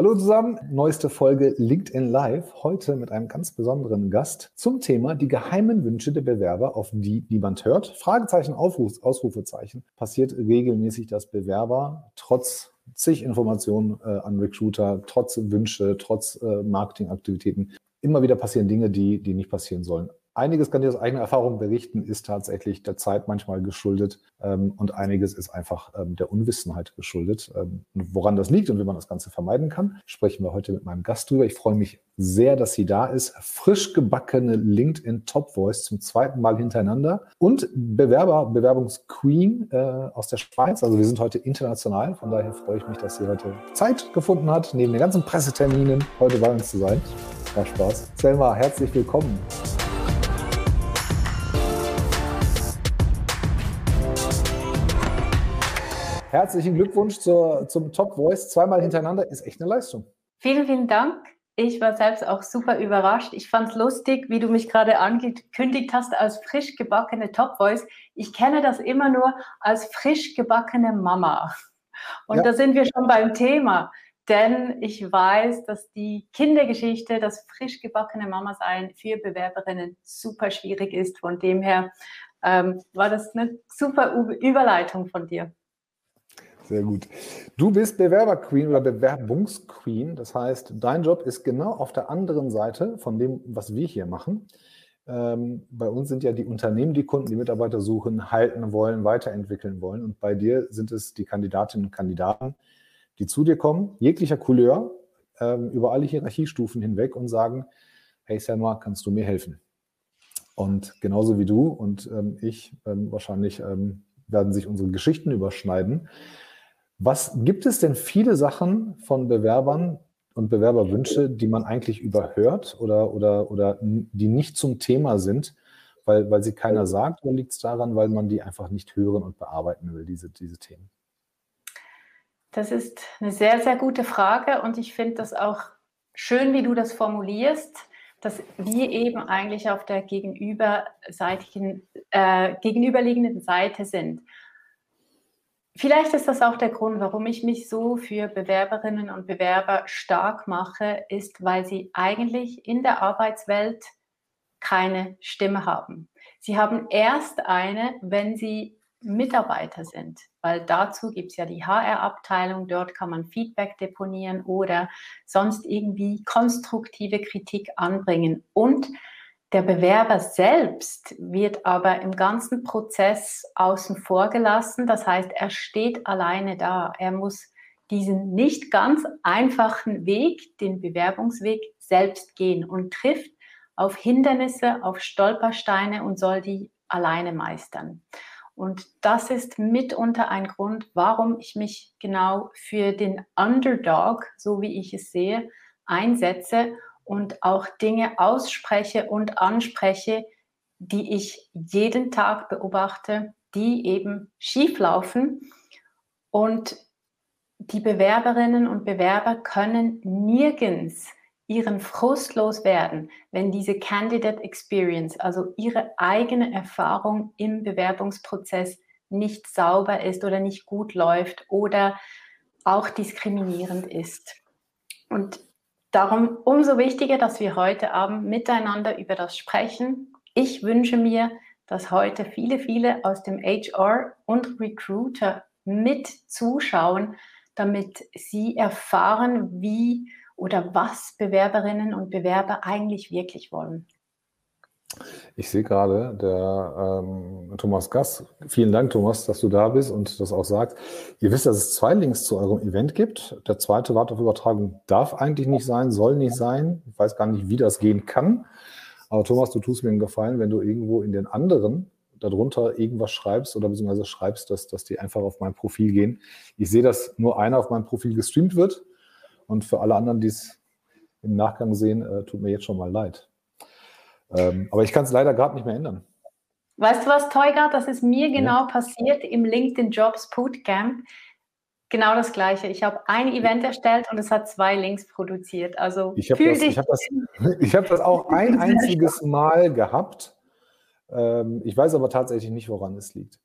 Hallo zusammen, neueste Folge LinkedIn Live. Heute mit einem ganz besonderen Gast zum Thema die geheimen Wünsche der Bewerber, auf die niemand hört. Fragezeichen, Aufruf, Ausrufezeichen. Passiert regelmäßig, dass Bewerber trotz zig Informationen äh, an Recruiter, trotz Wünsche, trotz äh, Marketingaktivitäten, immer wieder passieren Dinge, die, die nicht passieren sollen. Einiges kann ich aus eigener Erfahrung berichten, ist tatsächlich der Zeit manchmal geschuldet ähm, und einiges ist einfach ähm, der Unwissenheit geschuldet. Ähm, woran das liegt und wie man das Ganze vermeiden kann, sprechen wir heute mit meinem Gast drüber. Ich freue mich sehr, dass sie da ist. Frisch gebackene LinkedIn Top Voice zum zweiten Mal hintereinander und Bewerber, Bewerbungsqueen äh, aus der Schweiz. Also wir sind heute international. Von daher freue ich mich, dass sie heute Zeit gefunden hat, neben den ganzen Presseterminen heute bei uns zu sein. War Spaß. Selma, herzlich willkommen. Herzlichen Glückwunsch zur, zum Top Voice. Zweimal hintereinander ist echt eine Leistung. Vielen, vielen Dank. Ich war selbst auch super überrascht. Ich fand es lustig, wie du mich gerade angekündigt hast als frisch gebackene Top Voice. Ich kenne das immer nur als frisch gebackene Mama. Und ja. da sind wir schon beim Thema. Denn ich weiß, dass die Kindergeschichte, das frisch gebackene Mama sein für Bewerberinnen super schwierig ist. Von dem her ähm, war das eine super Überleitung von dir. Sehr gut. Du bist Bewerberqueen oder Bewerbungsqueen. Das heißt, dein Job ist genau auf der anderen Seite von dem, was wir hier machen. Ähm, bei uns sind ja die Unternehmen die Kunden, die Mitarbeiter suchen, halten wollen, weiterentwickeln wollen. Und bei dir sind es die Kandidatinnen und Kandidaten, die zu dir kommen, jeglicher Couleur, ähm, über alle Hierarchiestufen hinweg und sagen, hey Selma, kannst du mir helfen? Und genauso wie du und ähm, ich ähm, wahrscheinlich ähm, werden sich unsere Geschichten überschneiden. Was gibt es denn viele Sachen von Bewerbern und Bewerberwünsche, die man eigentlich überhört oder, oder, oder die nicht zum Thema sind, weil, weil sie keiner sagt? Oder liegt es daran, weil man die einfach nicht hören und bearbeiten will, diese, diese Themen? Das ist eine sehr, sehr gute Frage und ich finde das auch schön, wie du das formulierst, dass wir eben eigentlich auf der gegenüberseitigen, äh, gegenüberliegenden Seite sind. Vielleicht ist das auch der Grund, warum ich mich so für Bewerberinnen und Bewerber stark mache, ist, weil sie eigentlich in der Arbeitswelt keine Stimme haben. Sie haben erst eine, wenn sie Mitarbeiter sind, weil dazu gibt es ja die HR-Abteilung, dort kann man Feedback deponieren oder sonst irgendwie konstruktive Kritik anbringen. Und der Bewerber selbst wird aber im ganzen Prozess außen vor gelassen. Das heißt, er steht alleine da. Er muss diesen nicht ganz einfachen Weg, den Bewerbungsweg, selbst gehen und trifft auf Hindernisse, auf Stolpersteine und soll die alleine meistern. Und das ist mitunter ein Grund, warum ich mich genau für den Underdog, so wie ich es sehe, einsetze und auch Dinge ausspreche und anspreche, die ich jeden Tag beobachte, die eben schief laufen. Und die Bewerberinnen und Bewerber können nirgends ihren Frust loswerden, wenn diese Candidate Experience, also ihre eigene Erfahrung im Bewerbungsprozess nicht sauber ist oder nicht gut läuft oder auch diskriminierend ist. Und Darum umso wichtiger, dass wir heute Abend miteinander über das sprechen. Ich wünsche mir, dass heute viele, viele aus dem HR und Recruiter mit zuschauen, damit sie erfahren, wie oder was Bewerberinnen und Bewerber eigentlich wirklich wollen. Ich sehe gerade, der ähm, Thomas Gass, vielen Dank, Thomas, dass du da bist und das auch sagst. Ihr wisst, dass es zwei Links zu eurem Event gibt. Der zweite Wart auf Übertragung darf eigentlich nicht sein, soll nicht sein. Ich weiß gar nicht, wie das gehen kann. Aber Thomas, du tust mir einen Gefallen, wenn du irgendwo in den anderen darunter irgendwas schreibst oder beziehungsweise schreibst, dass, dass die einfach auf mein Profil gehen. Ich sehe, dass nur einer auf meinem Profil gestreamt wird. Und für alle anderen, die es im Nachgang sehen, äh, tut mir jetzt schon mal leid. Ähm, aber ich kann es leider gerade nicht mehr ändern. Weißt du was, Teugard? Das ist mir genau ja. passiert im LinkedIn Jobs Bootcamp. Genau das Gleiche. Ich habe ein Event erstellt und es hat zwei Links produziert. Also ich habe das, hab das, hab das auch ein einziges Mal gehabt. Ähm, ich weiß aber tatsächlich nicht, woran es liegt.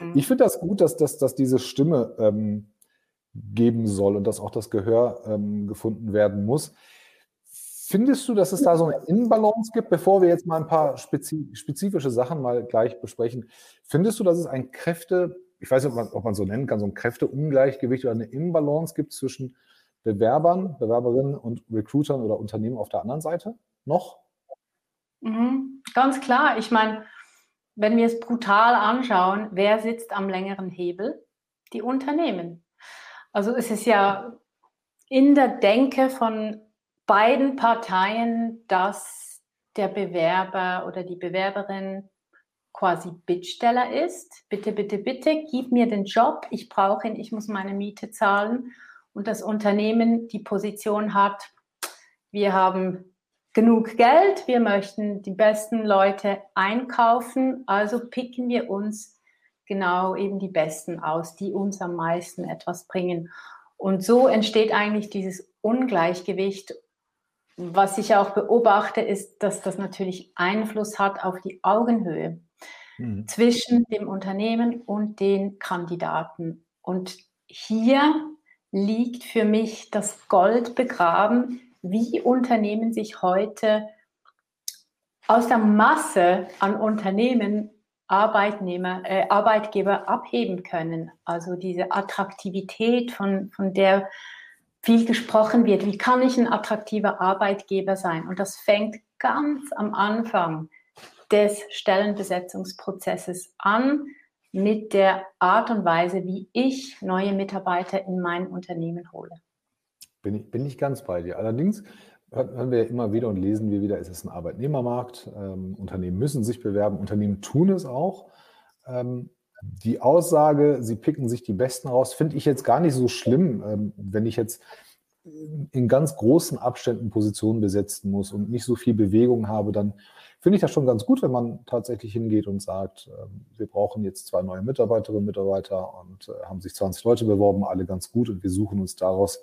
Mhm. Ich finde das gut, dass, dass, dass diese Stimme ähm, geben soll und dass auch das Gehör ähm, gefunden werden muss. Findest du, dass es da so eine Inbalance gibt, bevor wir jetzt mal ein paar spezifische Sachen mal gleich besprechen? Findest du, dass es ein Kräfte, ich weiß nicht, ob man, ob man so nennen kann, so ein Kräfteungleichgewicht oder eine Imbalance gibt zwischen Bewerbern, Bewerberinnen und Recruitern oder Unternehmen auf der anderen Seite noch? Mhm, ganz klar. Ich meine, wenn wir es brutal anschauen, wer sitzt am längeren Hebel? Die Unternehmen. Also es ist ja in der Denke von beiden Parteien, dass der Bewerber oder die Bewerberin quasi Bittsteller ist. Bitte, bitte, bitte, gib mir den Job, ich brauche ihn, ich muss meine Miete zahlen. Und das Unternehmen die Position hat, wir haben genug Geld, wir möchten die besten Leute einkaufen, also picken wir uns genau eben die Besten aus, die uns am meisten etwas bringen. Und so entsteht eigentlich dieses Ungleichgewicht was ich auch beobachte, ist, dass das natürlich Einfluss hat auf die Augenhöhe mhm. zwischen dem Unternehmen und den Kandidaten. Und hier liegt für mich das Gold begraben, wie Unternehmen sich heute aus der Masse an Unternehmen Arbeitnehmer, äh, Arbeitgeber abheben können. Also diese Attraktivität, von, von der viel gesprochen wird, wie kann ich ein attraktiver Arbeitgeber sein? Und das fängt ganz am Anfang des Stellenbesetzungsprozesses an mit der Art und Weise, wie ich neue Mitarbeiter in mein Unternehmen hole. Bin ich, bin ich ganz bei dir. Allerdings hören wir immer wieder und lesen wir wieder, es ist ein Arbeitnehmermarkt, ähm, Unternehmen müssen sich bewerben, Unternehmen tun es auch. Ähm, die Aussage, sie picken sich die Besten raus, finde ich jetzt gar nicht so schlimm, ähm, wenn ich jetzt in ganz großen Abständen Positionen besetzen muss und nicht so viel Bewegung habe, dann finde ich das schon ganz gut, wenn man tatsächlich hingeht und sagt, ähm, wir brauchen jetzt zwei neue Mitarbeiterinnen und Mitarbeiter und äh, haben sich 20 Leute beworben, alle ganz gut und wir suchen uns daraus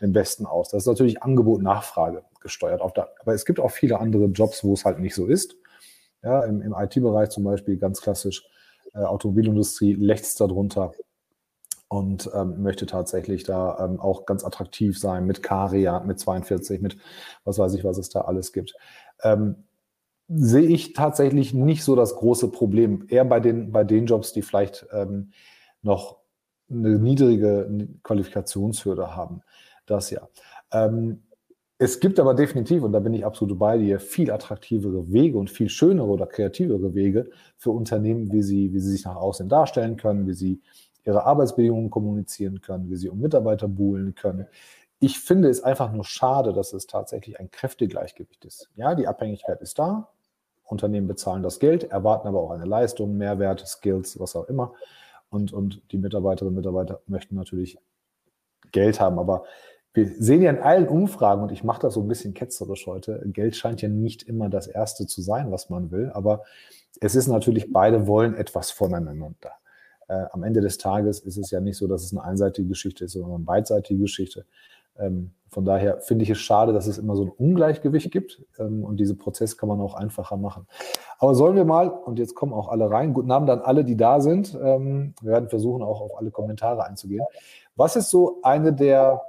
den Besten aus. Das ist natürlich Angebot-Nachfrage gesteuert. aber es gibt auch viele andere Jobs, wo es halt nicht so ist. Ja, im, im IT-Bereich zum Beispiel ganz klassisch äh, Automobilindustrie lechzt darunter und ähm, möchte tatsächlich da ähm, auch ganz attraktiv sein mit Caria, mit 42, mit was weiß ich, was es da alles gibt. Ähm, sehe ich tatsächlich nicht so das große Problem. Eher bei den, bei den Jobs, die vielleicht ähm, noch eine niedrige Qualifikationshürde haben. Das ja. Ähm, es gibt aber definitiv, und da bin ich absolut bei dir, viel attraktivere Wege und viel schönere oder kreativere Wege für Unternehmen, wie sie, wie sie sich nach außen darstellen können, wie sie ihre Arbeitsbedingungen kommunizieren können, wie sie um Mitarbeiter buhlen können. Ich finde es einfach nur schade, dass es tatsächlich ein Kräftegleichgewicht ist. Ja, die Abhängigkeit ist da. Unternehmen bezahlen das Geld, erwarten aber auch eine Leistung, Mehrwert, Skills, was auch immer. Und, und die Mitarbeiterinnen und Mitarbeiter möchten natürlich Geld haben. Aber wir sehen ja in allen Umfragen, und ich mache das so ein bisschen ketzerisch heute, Geld scheint ja nicht immer das Erste zu sein, was man will, aber es ist natürlich, beide wollen etwas voneinander. Äh, am Ende des Tages ist es ja nicht so, dass es eine einseitige Geschichte ist, sondern eine beidseitige Geschichte. Ähm, von daher finde ich es schade, dass es immer so ein Ungleichgewicht gibt ähm, und diesen Prozess kann man auch einfacher machen. Aber sollen wir mal, und jetzt kommen auch alle rein, guten Abend an alle, die da sind. Ähm, wir werden versuchen, auch auf alle Kommentare einzugehen. Was ist so eine der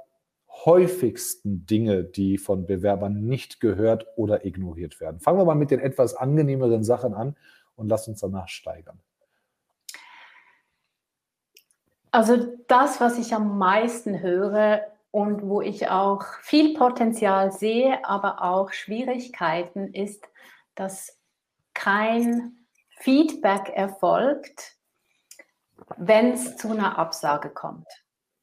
häufigsten Dinge, die von Bewerbern nicht gehört oder ignoriert werden? Fangen wir mal mit den etwas angenehmeren Sachen an und lass uns danach steigern. Also das, was ich am meisten höre und wo ich auch viel Potenzial sehe, aber auch Schwierigkeiten, ist, dass kein Feedback erfolgt, wenn es zu einer Absage kommt.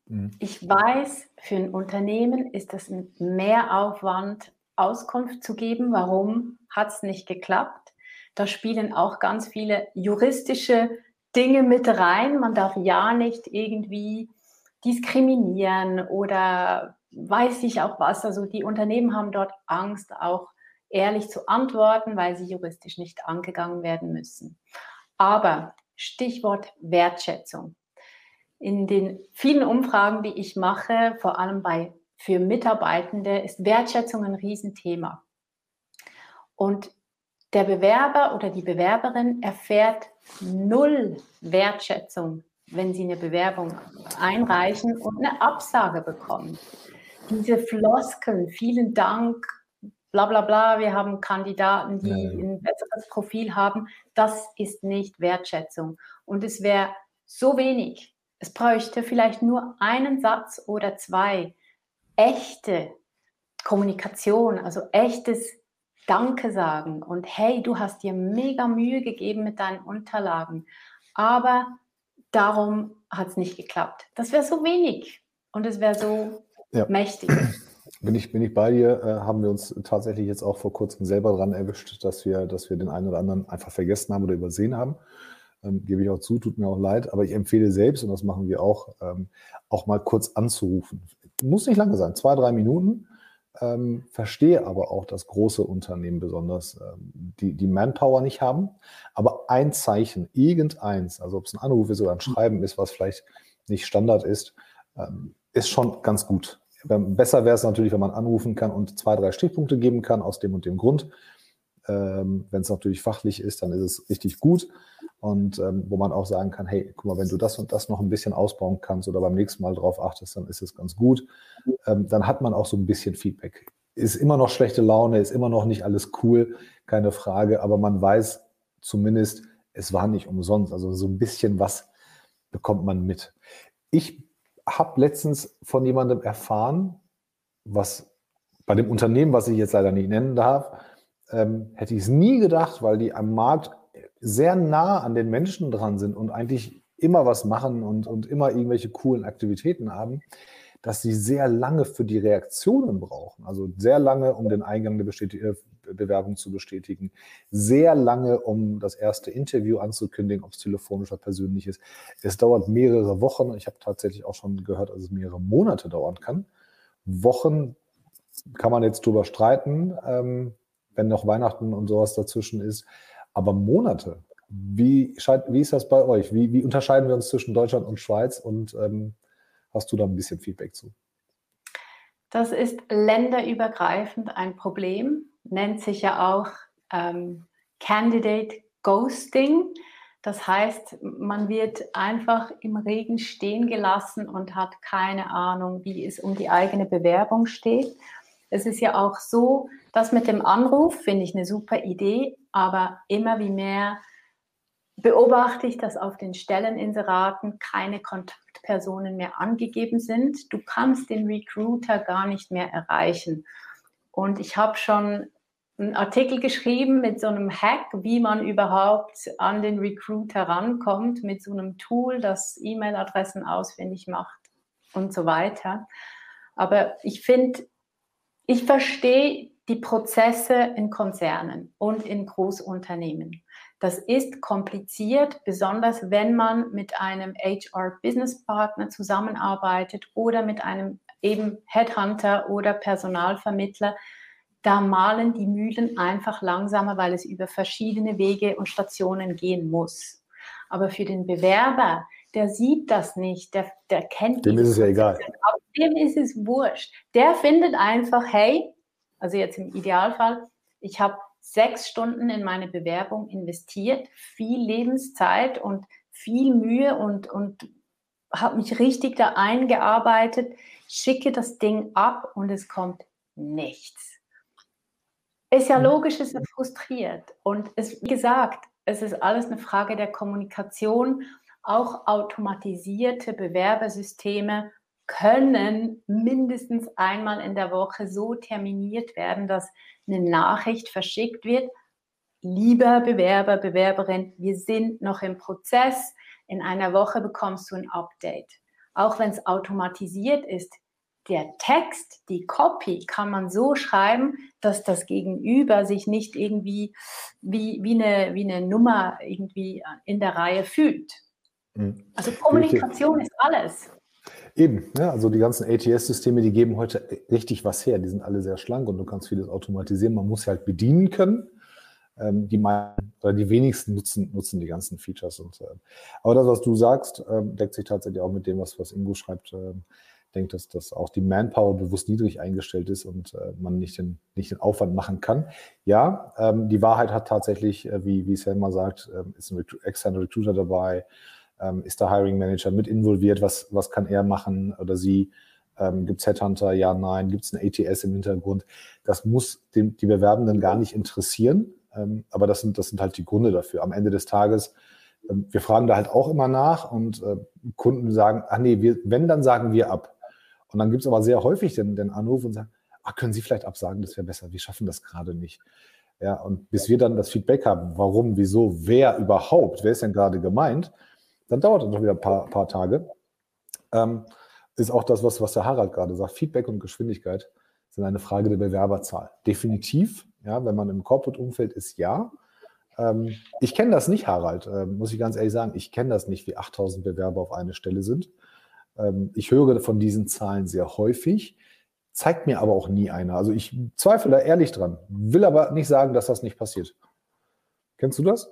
Mhm. Ich weiß, für ein Unternehmen ist es ein Mehraufwand, Auskunft zu geben, warum hat es nicht geklappt. Da spielen auch ganz viele juristische Dinge mit rein. Man darf ja nicht irgendwie diskriminieren oder weiß ich auch was. Also die Unternehmen haben dort Angst, auch ehrlich zu antworten, weil sie juristisch nicht angegangen werden müssen. Aber Stichwort Wertschätzung in den vielen Umfragen, die ich mache, vor allem bei für Mitarbeitende, ist Wertschätzung ein Riesenthema. Und der Bewerber oder die Bewerberin erfährt null Wertschätzung, wenn sie eine Bewerbung einreichen und eine Absage bekommen. Diese Floskeln, vielen Dank, bla bla bla, wir haben Kandidaten, die ein besseres Profil haben, das ist nicht Wertschätzung. Und es wäre so wenig. Es bräuchte vielleicht nur einen Satz oder zwei. Echte Kommunikation, also echtes Danke sagen und hey, du hast dir mega Mühe gegeben mit deinen Unterlagen, aber darum hat es nicht geklappt. Das wäre so wenig und es wäre so ja. mächtig. Bin ich, bin ich bei dir, äh, haben wir uns tatsächlich jetzt auch vor kurzem selber dran erwischt, dass wir, dass wir den einen oder anderen einfach vergessen haben oder übersehen haben. Ähm, gebe ich auch zu, tut mir auch leid, aber ich empfehle selbst, und das machen wir auch, ähm, auch mal kurz anzurufen. Muss nicht lange sein, zwei, drei Minuten. Ähm, verstehe aber auch, dass große Unternehmen besonders ähm, die, die Manpower nicht haben. Aber ein Zeichen, irgendeins, also ob es ein Anruf ist oder ein Schreiben ist, was vielleicht nicht Standard ist, ähm, ist schon ganz gut. Besser wäre es natürlich, wenn man anrufen kann und zwei, drei Stichpunkte geben kann aus dem und dem Grund. Ähm, wenn es natürlich fachlich ist, dann ist es richtig gut. Und ähm, wo man auch sagen kann, hey, guck mal, wenn du das und das noch ein bisschen ausbauen kannst oder beim nächsten Mal drauf achtest, dann ist es ganz gut. Ähm, dann hat man auch so ein bisschen Feedback. Ist immer noch schlechte Laune, ist immer noch nicht alles cool, keine Frage, aber man weiß zumindest, es war nicht umsonst. Also so ein bisschen was bekommt man mit. Ich habe letztens von jemandem erfahren, was bei dem Unternehmen, was ich jetzt leider nicht nennen darf, ähm, hätte ich es nie gedacht, weil die am Markt sehr nah an den Menschen dran sind und eigentlich immer was machen und, und immer irgendwelche coolen Aktivitäten haben, dass sie sehr lange für die Reaktionen brauchen. Also sehr lange, um den Eingang der Bestätig äh, Bewerbung zu bestätigen, sehr lange, um das erste Interview anzukündigen, ob es telefonisch oder persönlich ist. Es dauert mehrere Wochen. Ich habe tatsächlich auch schon gehört, dass es mehrere Monate dauern kann. Wochen kann man jetzt drüber streiten. Ähm, wenn noch Weihnachten und sowas dazwischen ist. Aber Monate, wie, wie ist das bei euch? Wie, wie, unterscheiden wir uns zwischen Deutschland und Schweiz? Und ähm, hast du da ein bisschen Feedback zu? Das ist länderübergreifend ein Problem, nennt sich ja auch ähm, Candidate Ghosting. Das heißt, man wird einfach im Regen stehen gelassen und hat keine Ahnung, wie es um die eigene Bewerbung steht. Es ist ja auch so, das mit dem Anruf finde ich eine super Idee, aber immer wie mehr beobachte ich, dass auf den Stelleninseraten keine Kontaktpersonen mehr angegeben sind. Du kannst den Recruiter gar nicht mehr erreichen. Und ich habe schon einen Artikel geschrieben mit so einem Hack, wie man überhaupt an den Recruiter rankommt, mit so einem Tool, das E-Mail-Adressen ausfindig macht und so weiter. Aber ich finde, ich verstehe die Prozesse in Konzernen und in Großunternehmen. Das ist kompliziert, besonders wenn man mit einem HR-Business-Partner zusammenarbeitet oder mit einem eben Headhunter oder Personalvermittler. Da malen die Mühlen einfach langsamer, weil es über verschiedene Wege und Stationen gehen muss. Aber für den Bewerber, der sieht das nicht, der, der kennt Dem ist es ja egal. Dem ist es wurscht. Der findet einfach, hey, also jetzt im Idealfall, ich habe sechs Stunden in meine Bewerbung investiert, viel Lebenszeit und viel Mühe und, und habe mich richtig da eingearbeitet, schicke das Ding ab und es kommt nichts. Ist ja mhm. logisch, ist er frustriert. Und es, wie gesagt, es ist alles eine Frage der Kommunikation. Auch automatisierte Bewerbersysteme können mindestens einmal in der Woche so terminiert werden, dass eine Nachricht verschickt wird. Lieber Bewerber, Bewerberin, wir sind noch im Prozess. In einer Woche bekommst du ein Update. Auch wenn es automatisiert ist, der Text, die Copy kann man so schreiben, dass das Gegenüber sich nicht irgendwie wie, wie, eine, wie eine Nummer irgendwie in der Reihe fühlt. Mhm. Also Kommunikation ist alles. Eben, ja, also die ganzen ATS-Systeme, die geben heute richtig was her. Die sind alle sehr schlank und du kannst vieles automatisieren. Man muss sie halt bedienen können. Ähm, die, meisten, oder die wenigsten nutzen, nutzen die ganzen Features. Und, äh, aber das, was du sagst, äh, deckt sich tatsächlich auch mit dem, was, was Ingo schreibt. Äh, denkt, dass, dass auch die Manpower bewusst niedrig eingestellt ist und äh, man nicht den, nicht den Aufwand machen kann. Ja, ähm, die Wahrheit hat tatsächlich, äh, wie, wie Selma sagt, äh, ist ein externer Recruiter dabei, Ähm, ist der Hiring Manager mit involviert? Was, was kann er machen oder sie? Ähm, Gibt es Headhunter? Ja, nein. Gibt es ein ATS im Hintergrund? Das muss den, die Bewerbenden gar nicht interessieren. Ähm, aber das sind, das sind halt die Gründe dafür. Am Ende des Tages, ähm, wir fragen da halt auch immer nach und äh, Kunden sagen, ach nee, wir, wenn, dann sagen wir ab. Und dann gibt es aber sehr häufig den, den Anruf und sagen, ach, können Sie vielleicht absagen, das wäre besser, wir schaffen das gerade nicht. Ja, und bis wir dann das Feedback haben, warum, wieso, wer überhaupt, wer ist denn gerade gemeint, dann dauert es noch wieder ein paar, paar Tage. Ähm, ist auch das, was, was der Harald gerade sagt. Feedback und Geschwindigkeit sind eine Frage der Bewerberzahl. Definitiv, ja, wenn man im Corporate-Umfeld ist, ja. Ähm, ich kenne das nicht, Harald, äh, muss ich ganz ehrlich sagen. Ich kenne das nicht, wie 8000 Bewerber auf eine Stelle sind. Ähm, ich höre von diesen Zahlen sehr häufig, zeigt mir aber auch nie einer. Also ich zweifle da ehrlich dran, will aber nicht sagen, dass das nicht passiert. Kennst du das?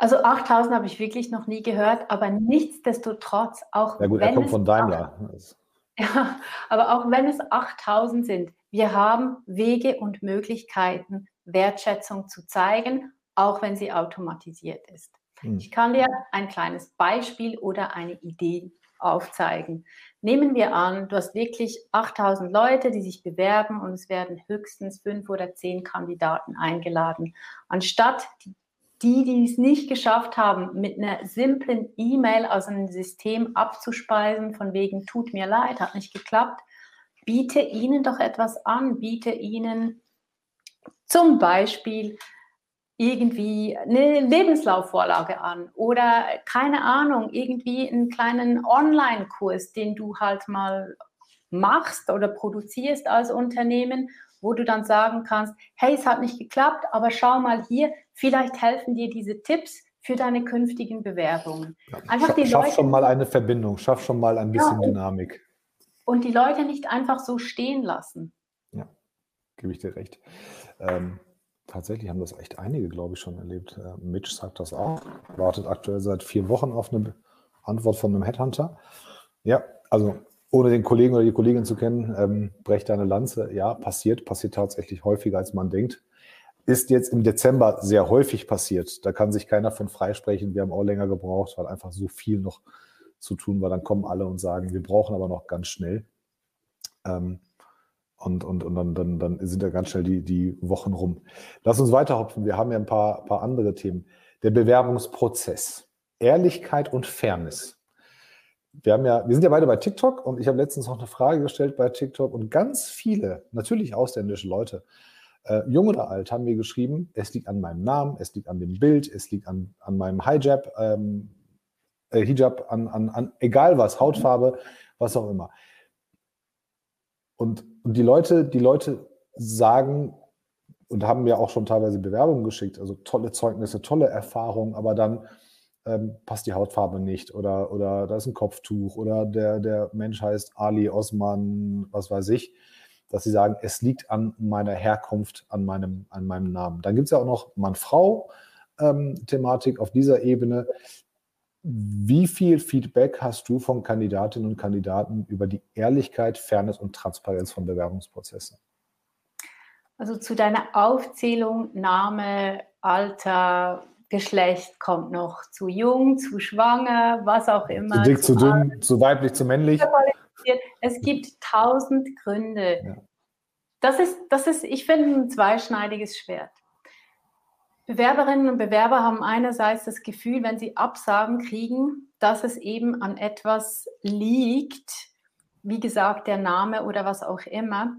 Also 8000 habe ich wirklich noch nie gehört, aber nichtsdestotrotz, auch ja gut, wenn er kommt von Daimler. 8, ja, aber auch wenn es 8000 sind, wir haben Wege und Möglichkeiten, Wertschätzung zu zeigen, auch wenn sie automatisiert ist. Hm. Ich kann dir ein kleines Beispiel oder eine Idee aufzeigen. Nehmen wir an, du hast wirklich 8000 Leute, die sich bewerben und es werden höchstens fünf oder zehn Kandidaten eingeladen. Anstatt die die, die es nicht geschafft haben, mit einer simplen E-Mail aus einem System abzuspeisen, von wegen tut mir leid, hat nicht geklappt, biete ihnen doch etwas an, biete ihnen zum Beispiel irgendwie eine Lebenslaufvorlage an oder keine Ahnung, irgendwie einen kleinen Online-Kurs, den du halt mal machst oder produzierst als Unternehmen wo du dann sagen kannst, hey, es hat nicht geklappt, aber schau mal hier, vielleicht helfen dir diese Tipps für deine künftigen Bewerbungen. Einfach die schaff Leute, schon mal eine Verbindung, schaff schon mal ein bisschen ja, Dynamik. Und die Leute nicht einfach so stehen lassen. Ja, gebe ich dir recht. Ähm, tatsächlich haben das echt einige, glaube ich, schon erlebt. Äh, Mitch sagt das auch. Wartet aktuell seit vier Wochen auf eine Antwort von einem Headhunter. Ja, also ohne den Kollegen oder die Kollegin zu kennen, ähm, brecht deine Lanze. Ja, passiert, passiert tatsächlich häufiger, als man denkt. Ist jetzt im Dezember sehr häufig passiert. Da kann sich keiner von freisprechen. Wir haben auch länger gebraucht, weil einfach so viel noch zu tun war. Dann kommen alle und sagen, wir brauchen aber noch ganz schnell. Ähm, und, und, und dann, dann, dann sind da ganz schnell die, die Wochen rum. Lass uns weiterhopfen. Wir haben ja ein paar, paar andere Themen. Der Bewerbungsprozess. Ehrlichkeit und Fairness wir haben ja, wir sind ja beide bei TikTok und ich habe letztens noch eine Frage gestellt bei TikTok und ganz viele, natürlich ausländische Leute, äh, jung oder alt, haben mir geschrieben, es liegt an meinem Namen, es liegt an dem Bild, es liegt an, an meinem Hijab, ähm, äh, Hijab, an, an, an egal was, Hautfarbe, was auch immer. Und, und die Leute, die Leute sagen und haben mir auch schon teilweise Bewerbungen geschickt, also tolle Zeugnisse, tolle Erfahrungen, aber dann ähm, passt die Hautfarbe nicht oder, oder da ist ein Kopftuch oder der, der Mensch heißt Ali Osman, was weiß ich, dass sie sagen, es liegt an meiner Herkunft, an meinem, an meinem Namen. Dann gibt es ja auch noch Mann-Frau-Thematik ähm, auf dieser Ebene. Wie viel Feedback hast du von Kandidatinnen und Kandidaten über die Ehrlichkeit, Fairness und Transparenz von Bewerbungsprozessen? Also zu deiner Aufzählung Name, Alter, Geschlecht kommt noch zu jung, zu schwanger, was auch immer. Zu dick, zu, zu dünn, zu weiblich, zu männlich. Es gibt tausend Gründe. Ja. Das ist, das ist, ich finde, ein zweischneidiges Schwert. Bewerberinnen und Bewerber haben einerseits das Gefühl, wenn sie Absagen kriegen, dass es eben an etwas liegt, wie gesagt, der Name oder was auch immer,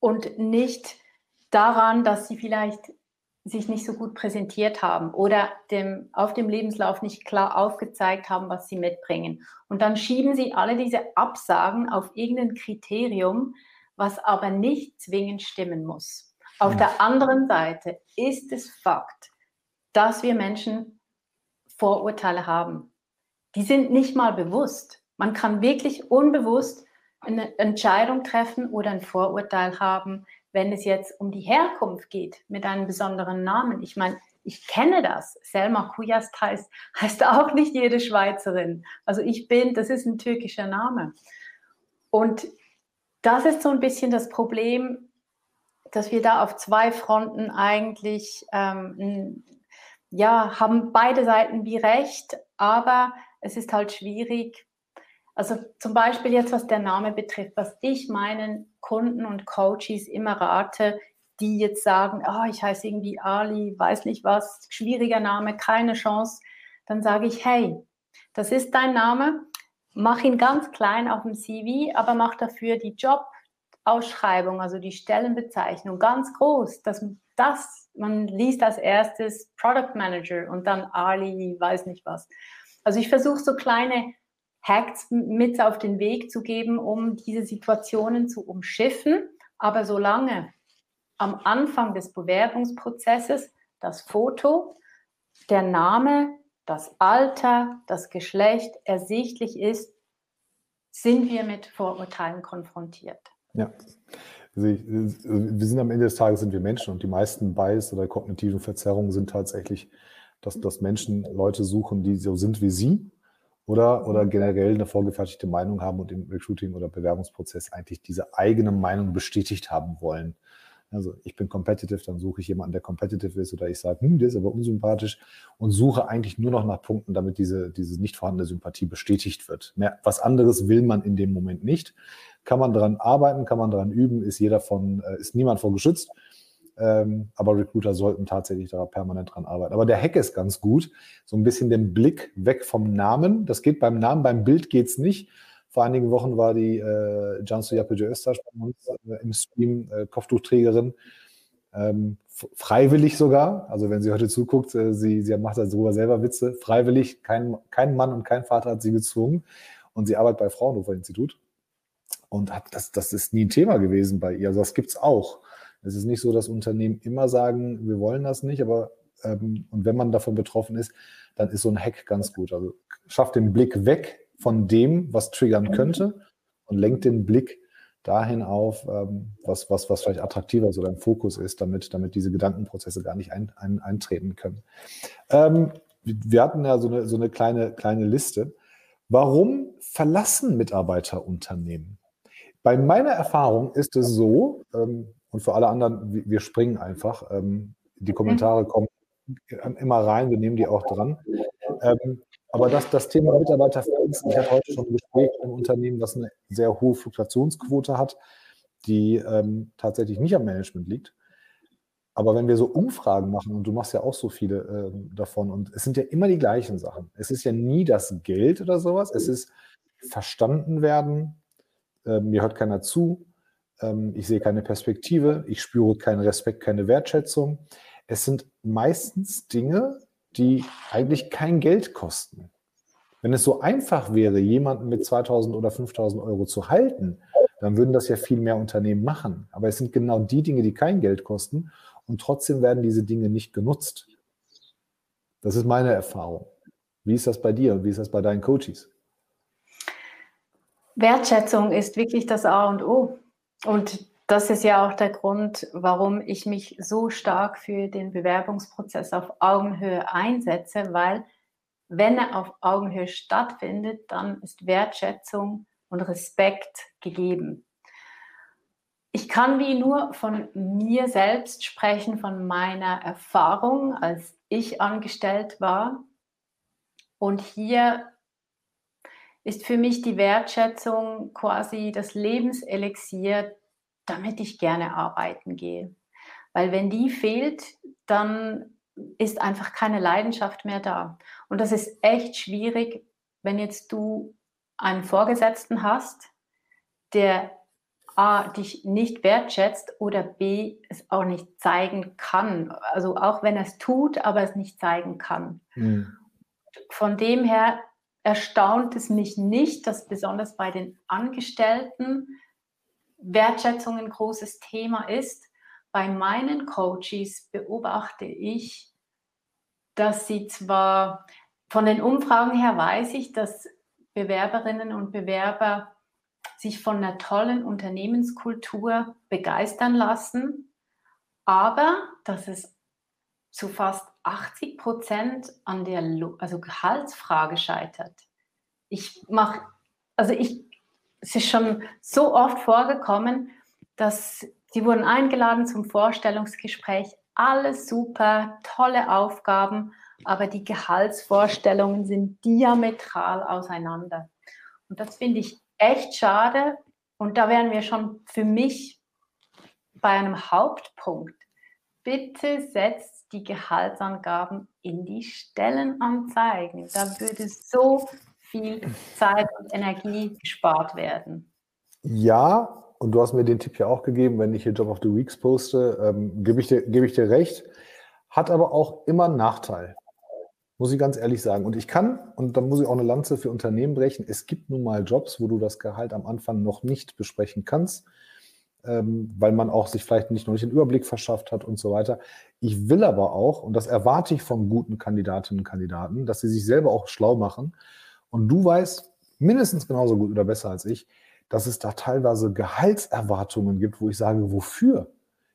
und nicht daran, dass sie vielleicht sich nicht so gut präsentiert haben oder dem, auf dem Lebenslauf nicht klar aufgezeigt haben, was sie mitbringen. Und dann schieben sie alle diese Absagen auf irgendein Kriterium, was aber nicht zwingend stimmen muss. Auf der anderen Seite ist es Fakt, dass wir Menschen Vorurteile haben. Die sind nicht mal bewusst. Man kann wirklich unbewusst eine Entscheidung treffen oder ein Vorurteil haben, wenn es jetzt um die Herkunft geht mit einem besonderen Namen. Ich meine, ich kenne das. Selma Kujast heißt, heißt auch nicht jede Schweizerin. Also ich bin, das ist ein türkischer Name. Und das ist so ein bisschen das Problem, dass wir da auf zwei Fronten eigentlich ähm, ja, haben beide Seiten wie recht, aber es ist halt schwierig. Also zum Beispiel jetzt, was der Name betrifft, was ich meinen Kunden und Coaches immer rate, die jetzt sagen, oh, ich heiße irgendwie Ali, weiß nicht was, schwieriger Name, keine Chance, dann sage ich, hey, das ist dein Name, mach ihn ganz klein auf dem CV, aber mach dafür die Jobausschreibung, also die Stellenbezeichnung ganz groß, dass das, man liest als erstes Product Manager und dann Ali, weiß nicht was. Also ich versuche so kleine Hacks mit auf den Weg zu geben, um diese Situationen zu umschiffen, aber solange am Anfang des Bewerbungsprozesses das Foto, der Name, das Alter, das Geschlecht ersichtlich ist, sind wir mit Vorurteilen konfrontiert. Ja. Wir sind am Ende des Tages sind wir Menschen und die meisten Bias oder kognitiven Verzerrungen sind tatsächlich, dass, dass Menschen Leute suchen, die so sind wie sie oder, oder generell eine vorgefertigte Meinung haben und im Recruiting- oder Bewerbungsprozess eigentlich diese eigene Meinung bestätigt haben wollen. Also ich bin competitive, dann suche ich jemanden, der competitive ist oder ich sage, hm, der ist aber unsympathisch und suche eigentlich nur noch nach Punkten, damit diese, diese nicht vorhandene Sympathie bestätigt wird. Mehr, was anderes will man in dem Moment nicht. Kann man daran arbeiten, kann man daran üben, ist jeder von, äh, ist niemand vor geschützt. Ähm, aber Recruiter sollten tatsächlich da permanent dran arbeiten. Aber der Hack ist ganz gut. So ein bisschen den Blick weg vom Namen. Das geht beim Namen, beim Bild geht's nicht vor einigen Wochen war die äh, Jansu Yapıcı Öztaş bei uns äh, im Stream, äh, Kopftuchträgerin, ähm, freiwillig sogar. Also wenn sie heute zuguckt, äh, sie, sie macht darüber selber Witze, freiwillig, kein, kein Mann und kein Vater hat sie gezwungen. Und sie arbeitet bei Fraunhofer Institut. Und hat, das, das ist nie ein Thema gewesen bei ihr. Also das gibt's auch. Es ist nicht so, dass Unternehmen immer sagen, wir wollen das nicht, aber ähm, und wenn man davon betroffen ist, dann ist so ein Hack ganz gut. Also schafft den Blick weg von dem, was triggern könnte und lenkt den Blick dahin auf, ähm, was, was, was vielleicht attraktiver ist oder ein Fokus ist, damit, damit diese Gedankenprozesse gar nicht ein, ein, eintreten können. Ähm, wir hatten ja so eine, so eine kleine, kleine Liste. Warum verlassen Mitarbeiter Unternehmen? Bei meiner Erfahrung ist es so, ähm, und für alle anderen, wir springen einfach, ähm, die Kommentare kommen immer rein, wir nehmen die auch dran. Ähm, aber das, das Thema Mitarbeiterverhältnis, ich hatte heute schon ein Gespräch im Unternehmen, das eine sehr hohe Fluktuationsquote hat, die ähm, tatsächlich nicht am Management liegt. Aber wenn wir so Umfragen machen, und du machst ja auch so viele äh, davon, und es sind ja immer die gleichen Sachen. Es ist ja nie das Geld oder sowas, es ist verstanden werden, äh, mir hört keiner zu, ich sehe keine Perspektive, ich spüre keinen Respekt, keine Wertschätzung. Es sind meistens Dinge, die eigentlich kein Geld kosten. Wenn es so einfach wäre, jemanden mit 2000 oder 5000 Euro zu halten, dann würden das ja viel mehr Unternehmen machen. Aber es sind genau die Dinge, die kein Geld kosten und trotzdem werden diese Dinge nicht genutzt. Das ist meine Erfahrung. Wie ist das bei dir? Wie ist das bei deinen Coaches? Wertschätzung ist wirklich das A und O. Und das ist ja auch der Grund, warum ich mich so stark für den Bewerbungsprozess auf Augenhöhe einsetze, weil wenn er auf Augenhöhe stattfindet, dann ist Wertschätzung und Respekt gegeben. Ich kann wie nur von mir selbst sprechen, von meiner Erfahrung, als ich angestellt war. Und hier ist für mich die Wertschätzung quasi das Lebenselixier damit ich gerne arbeiten gehe. Weil wenn die fehlt, dann ist einfach keine Leidenschaft mehr da. Und das ist echt schwierig, wenn jetzt du einen Vorgesetzten hast, der A, dich nicht wertschätzt oder B, es auch nicht zeigen kann. Also auch wenn er es tut, aber es nicht zeigen kann. Mhm. Von dem her erstaunt es mich nicht, dass besonders bei den Angestellten Wertschätzung ein großes Thema ist. Bei meinen Coaches beobachte ich, dass sie zwar von den Umfragen her weiß ich, dass Bewerberinnen und Bewerber sich von einer tollen Unternehmenskultur begeistern lassen, aber dass es zu fast 80 Prozent an der also Gehaltsfrage scheitert. Ich mache, also ich es ist schon so oft vorgekommen, dass sie wurden eingeladen zum Vorstellungsgespräch, alles super, tolle Aufgaben, aber die Gehaltsvorstellungen sind diametral auseinander. Und das finde ich echt schade. Und da wären wir schon für mich bei einem Hauptpunkt. Bitte setzt die Gehaltsangaben in die Stellenanzeigen. Da würde so viel Zeit und Energie gespart werden. Ja, und du hast mir den Tipp ja auch gegeben, wenn ich hier Job of the Weeks poste, ähm, gebe ich, dir, geb ich dir recht. Hat aber auch immer einen Nachteil. Muss ich ganz ehrlich sagen. Und ich kann, und da muss ich auch eine Lanze für Unternehmen brechen, es gibt nun mal Jobs, wo du das Gehalt am Anfang noch nicht besprechen kannst, ähm, weil man auch sich vielleicht nicht noch nicht den Überblick verschafft hat und so weiter. Ich will aber auch, und das erwarte ich von guten Kandidatinnen und Kandidaten, dass sie sich selber auch schlau machen. Und du weißt mindestens genauso gut oder besser als ich, dass es da teilweise Gehaltserwartungen gibt, wo ich sage, wofür?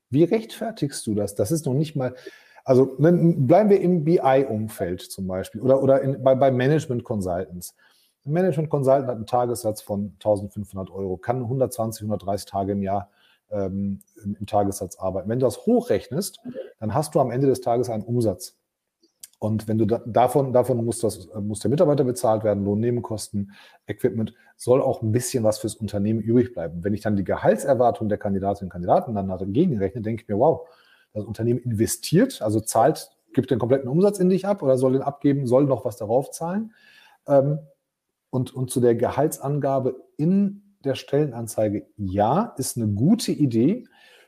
Wie rechtfertigst du das? Das ist noch nicht mal, also bleiben wir im BI-Umfeld zum Beispiel oder, oder in, bei, bei Management Consultants. Ein Management Consultant hat einen Tagessatz von 1500 Euro, kann 120, 130 Tage im Jahr ähm, im, Tagessatz arbeiten. Wenn du das hochrechnest, dann hast du am Ende des Tages einen Umsatz. Und wenn du da, davon, davon muss, das, muss der Mitarbeiter bezahlt werden, Lohnnebenkosten, Equipment, soll auch ein bisschen was fürs Unternehmen übrig bleiben. Wenn ich dann die Gehaltserwartung der Kandidatinnen und Kandidaten dann dagegen rechne, denke ich mir, wow, das Unternehmen investiert, also zahlt, gibt den kompletten Umsatz in dich ab oder soll den abgeben, soll noch was darauf zahlen. Ähm, und, und zu der Gehaltsangabe in der Stellenanzeige, ja, ist eine gute Idee,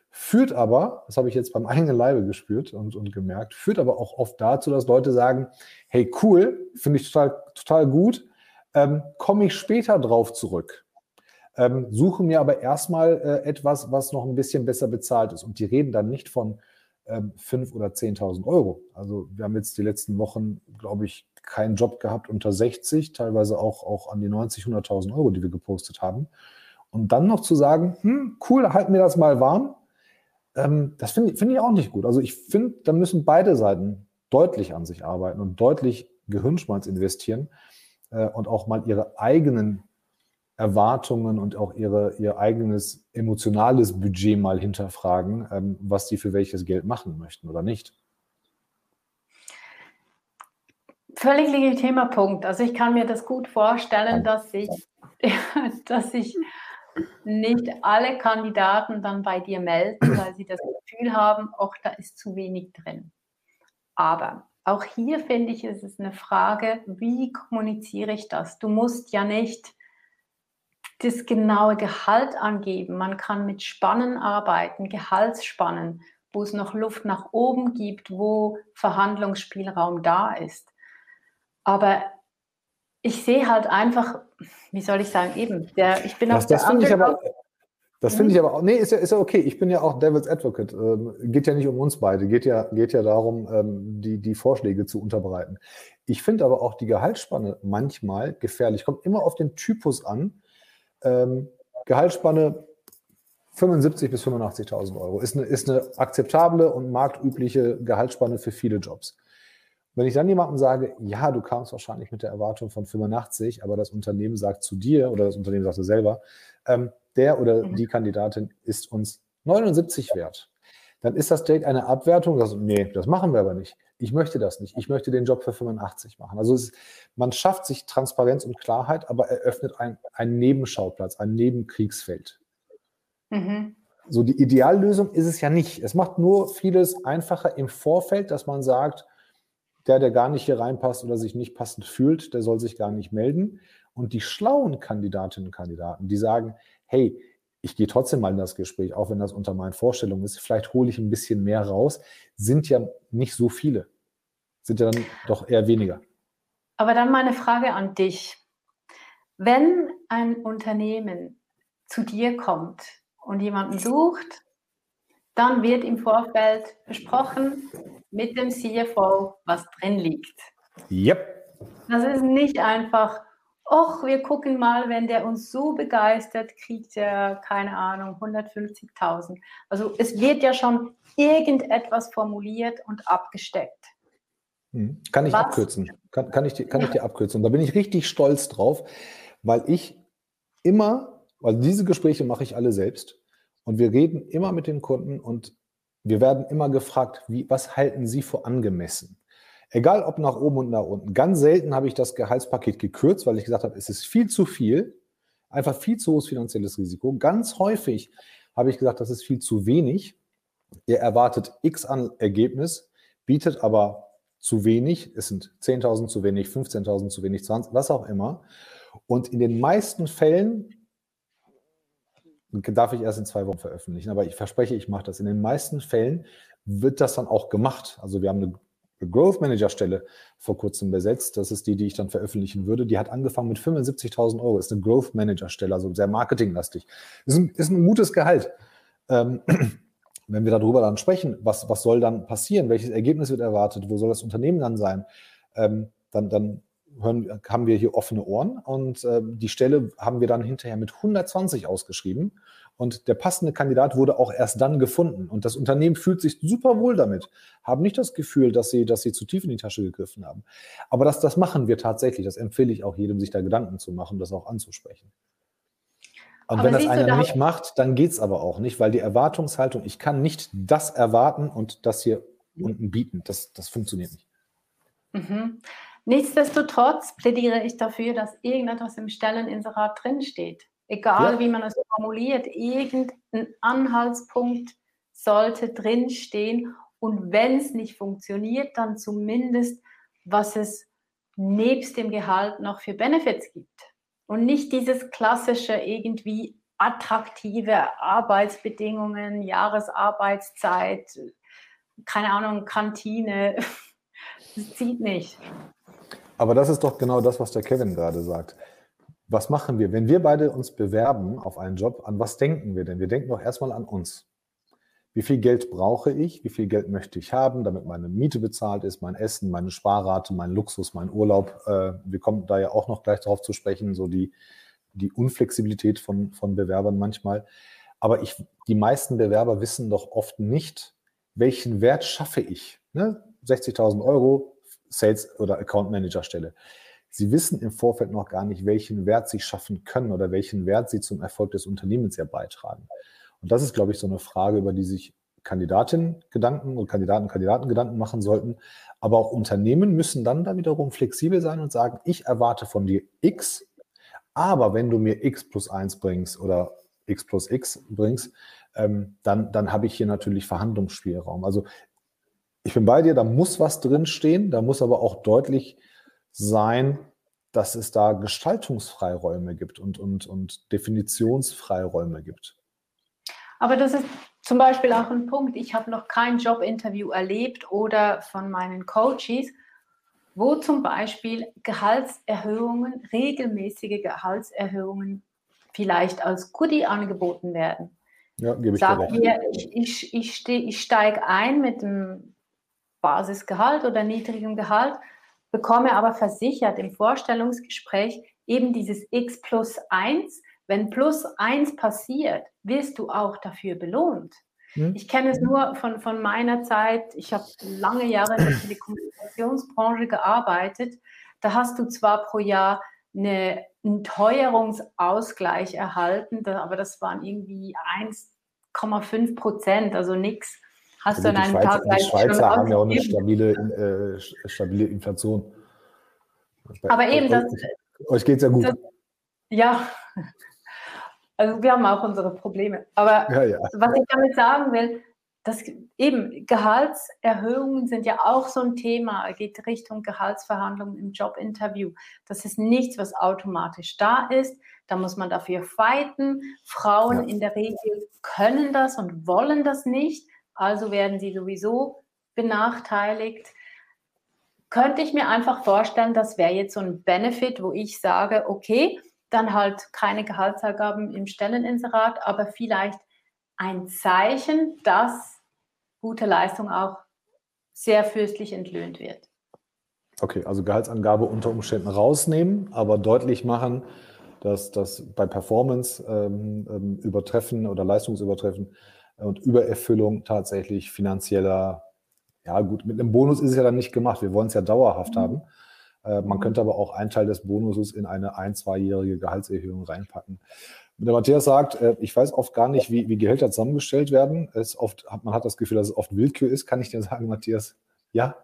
führt aber, das habe ich jetzt beim eigenen Leibe gespürt und, und gemerkt, führt aber auch oft dazu, dass Leute sagen, hey, cool, finde ich total, total gut, ähm, komme ich später drauf zurück. Ähm, suche mir aber erstmal äh, etwas, was noch ein bisschen besser bezahlt ist. Und die reden dann nicht von ähm, 5.000 oder 10.000 Euro. Also wir haben jetzt die letzten Wochen, glaube ich, keinen Job gehabt unter 60, teilweise auch, auch an die 90, 100.000 Euro, die wir gepostet haben. Und dann noch zu sagen, hm, cool, halten wir das mal warm. Ähm, das finde find ich auch nicht gut. Also ich finde, da müssen beide Seiten deutlich an sich arbeiten und deutlich Gehirnschmalz investieren äh, und auch mal ihre eigenen Erwartungen und auch ihre, ihr eigenes emotionales Budget mal hinterfragen, ähm, was die für welches Geld machen möchten oder nicht. Völlig legitimer Punkt. Also ich kann mir das gut vorstellen, dass ich, dass ich nicht alle Kandidaten dann bei dir melden, weil sie das Gefühl haben, auch da ist zu wenig drin. Aber auch hier finde ich, ist es eine Frage, wie kommuniziere ich das? Du musst ja nicht das genaue Gehalt angeben. Man kann mit Spannen arbeiten, Gehaltsspannen, wo es noch Luft nach oben gibt, wo Verhandlungsspielraum da ist. Aber ich sehe halt einfach, wie soll ich sagen, eben, der, ich bin das, auf das der finde ich aber, Das finde ich mhm. aber auch, nee, ist ja, ist ja okay. Ich bin ja auch Devil's Advocate. Ähm, geht ja nicht um uns beide, geht ja, geht ja darum, ähm, die, die Vorschläge zu unterbreiten. Ich finde aber auch die Gehaltsspanne manchmal gefährlich. Kommt immer auf den Typus an, ähm, Gehaltsspanne 75 bis 85.000 Euro ist eine, ist eine akzeptable und marktübliche Gehaltsspanne für viele Jobs. Wenn ich dann jemandem sage, ja, du kamst wahrscheinlich mit der Erwartung von 85, aber das Unternehmen sagt zu dir oder das Unternehmen sagt selber, ähm, der oder mhm. die Kandidatin ist uns 79 wert, dann ist das direkt eine Abwertung. Das, nee, das machen wir aber nicht. Ich möchte das nicht. Ich möchte den Job für 85 machen. Also ist, man schafft sich Transparenz und Klarheit, aber eröffnet ein, einen Nebenschauplatz, ein Nebenkriegsfeld. Mhm. So die Ideallösung ist es ja nicht. Es macht nur vieles einfacher im Vorfeld, dass man sagt, der, der gar nicht hier reinpasst oder sich nicht passend fühlt, der soll sich gar nicht melden. Und die schlauen Kandidatinnen und Kandidaten, die sagen, hey, ich gehe trotzdem mal in das Gespräch, auch wenn das unter meinen Vorstellungen ist. Vielleicht hole ich ein bisschen mehr raus. Sind ja nicht so viele. Sind ja dann doch eher weniger. Aber dann meine Frage an dich. Wenn ein Unternehmen zu dir kommt und jemanden sucht, dann wird im Vorfeld besprochen mit dem CFO, was drin liegt. Yep. Das ist nicht einfach, Och, wir gucken mal, wenn der uns so begeistert, kriegt er, keine Ahnung, 150.000. Also es wird ja schon irgendetwas formuliert und abgesteckt. Hm. Kann ich Was? abkürzen. Kann, kann, ich, kann ich dir abkürzen. Und da bin ich richtig stolz drauf, weil ich immer, weil diese Gespräche mache ich alle selbst. Und wir reden immer mit den Kunden und wir werden immer gefragt, wie, was halten Sie für angemessen? Egal ob nach oben und nach unten. Ganz selten habe ich das Gehaltspaket gekürzt, weil ich gesagt habe, es ist viel zu viel, einfach viel zu hohes finanzielles Risiko. Ganz häufig habe ich gesagt, das ist viel zu wenig. Ihr erwartet X an Ergebnis, bietet aber zu wenig. Es sind 10.000 zu wenig, 15.000 zu wenig, 20, was auch immer. Und in den meisten Fällen darf ich erst in zwei Wochen veröffentlichen, aber ich verspreche, ich mache das. In den meisten Fällen wird das dann auch gemacht. Also wir haben eine Growth Manager Stelle vor kurzem besetzt. Das ist die, die ich dann veröffentlichen würde. Die hat angefangen mit 75.000 Euro. Ist eine Growth Manager Stelle, also sehr marketinglastig. Ist ein, ist ein gutes Gehalt. Ähm, wenn wir darüber dann sprechen, was, was soll dann passieren? Welches Ergebnis wird erwartet? Wo soll das Unternehmen dann sein? Ähm, dann, dann hören, haben wir hier offene Ohren und ähm, die Stelle haben wir dann hinterher mit 120 ausgeschrieben und der passende Kandidat wurde auch erst dann gefunden. Und das Unternehmen fühlt sich super wohl damit, haben nicht das Gefühl, dass sie, dass sie zu tief in die Tasche gegriffen haben. Aber das, das machen wir tatsächlich. Das empfehle ich auch jedem, sich da Gedanken zu machen, das auch anzusprechen. Und aber wenn das einer nicht macht, dann geht es aber auch nicht, weil die Erwartungshaltung, ich kann nicht das erwarten und das hier unten bieten. Das, das funktioniert nicht. Mhm. Nichtsdestotrotz plädiere ich dafür, dass irgendetwas im Stelleninserat drinsteht. Egal ja. wie man es formuliert, irgendein Anhaltspunkt sollte drinstehen. Und wenn es nicht funktioniert, dann zumindest, was es nebst dem Gehalt noch für Benefits gibt. Und nicht dieses klassische irgendwie attraktive Arbeitsbedingungen, Jahresarbeitszeit, keine Ahnung, Kantine. Das zieht nicht. Aber das ist doch genau das, was der Kevin gerade sagt. Was machen wir, wenn wir beide uns bewerben auf einen Job? An was denken wir denn? Wir denken doch erstmal an uns. Wie viel Geld brauche ich? Wie viel Geld möchte ich haben, damit meine Miete bezahlt ist, mein Essen, meine Sparrate, mein Luxus, mein Urlaub? Äh, wir kommen da ja auch noch gleich darauf zu sprechen, so die, die Unflexibilität von, von Bewerbern manchmal. Aber ich, die meisten Bewerber wissen doch oft nicht, welchen Wert schaffe ich. Ne? 60.000 Euro, Sales- oder Account Manager Stelle. Sie wissen im Vorfeld noch gar nicht, welchen Wert sie schaffen können oder welchen Wert sie zum Erfolg des Unternehmens ja beitragen. Und das ist, glaube ich, so eine Frage, über die sich Kandidatinnen Gedanken und Kandidaten Kandidaten Gedanken machen sollten. Aber auch Unternehmen müssen dann da wiederum flexibel sein und sagen, ich erwarte von dir X, aber wenn du mir X plus 1 bringst oder X plus X bringst, ähm, dann, dann habe ich hier natürlich Verhandlungsspielraum. Also ich bin bei dir, da muss was drinstehen, da muss aber auch deutlich sein, dass es da Gestaltungsfreiräume gibt und, und, und Definitionsfreiräume gibt. Aber das ist zum Beispiel auch ein Punkt. Ich habe noch kein Jobinterview erlebt oder von meinen Coaches, wo zum Beispiel Gehaltserhöhungen, regelmäßige Gehaltserhöhungen vielleicht als Goodie angeboten werden. Ja, gebe ich Sag dir ich, ich, ich, ich steige ein mit dem Basisgehalt oder niedrigem Gehalt, bekomme aber versichert im Vorstellungsgespräch eben dieses X plus 1. Wenn plus 1 passiert, wirst du auch dafür belohnt. Hm. Ich kenne es nur von, von meiner Zeit, ich habe lange Jahre in der Telekommunikationsbranche gearbeitet. Da hast du zwar pro Jahr eine, einen Teuerungsausgleich erhalten, aber das waren irgendwie 1,5 Prozent, also nichts Hast also du einen Schweizer, Tag Die Schweizer haben ja auch eine stabile, äh, stabile Inflation. Aber eben, das, euch geht es ja gut. Das, ja, also wir haben auch unsere Probleme. Aber ja, ja. was ich damit sagen will, dass eben Gehaltserhöhungen sind ja auch so ein Thema, geht Richtung Gehaltsverhandlungen im Jobinterview. Das ist nichts, was automatisch da ist. Da muss man dafür fighten. Frauen ja. in der Regel können das und wollen das nicht also werden sie sowieso benachteiligt. Könnte ich mir einfach vorstellen, das wäre jetzt so ein Benefit, wo ich sage, okay, dann halt keine Gehaltsangaben im Stelleninserat, aber vielleicht ein Zeichen, dass gute Leistung auch sehr fürstlich entlöhnt wird. Okay, also Gehaltsangabe unter Umständen rausnehmen, aber deutlich machen, dass das bei Performance ähm, ähm übertreffen oder Leistungsübertreffen und Übererfüllung tatsächlich finanzieller, ja gut, mit einem Bonus ist es ja dann nicht gemacht. Wir wollen es ja dauerhaft mhm. haben. Äh, man könnte aber auch einen Teil des Bonuses in eine ein-, zweijährige Gehaltserhöhung reinpacken. Der Matthias sagt, äh, ich weiß oft gar nicht, wie, wie Gehälter zusammengestellt werden. Es oft, man hat das Gefühl, dass es oft Willkür ist. Kann ich dir sagen, Matthias? Ja,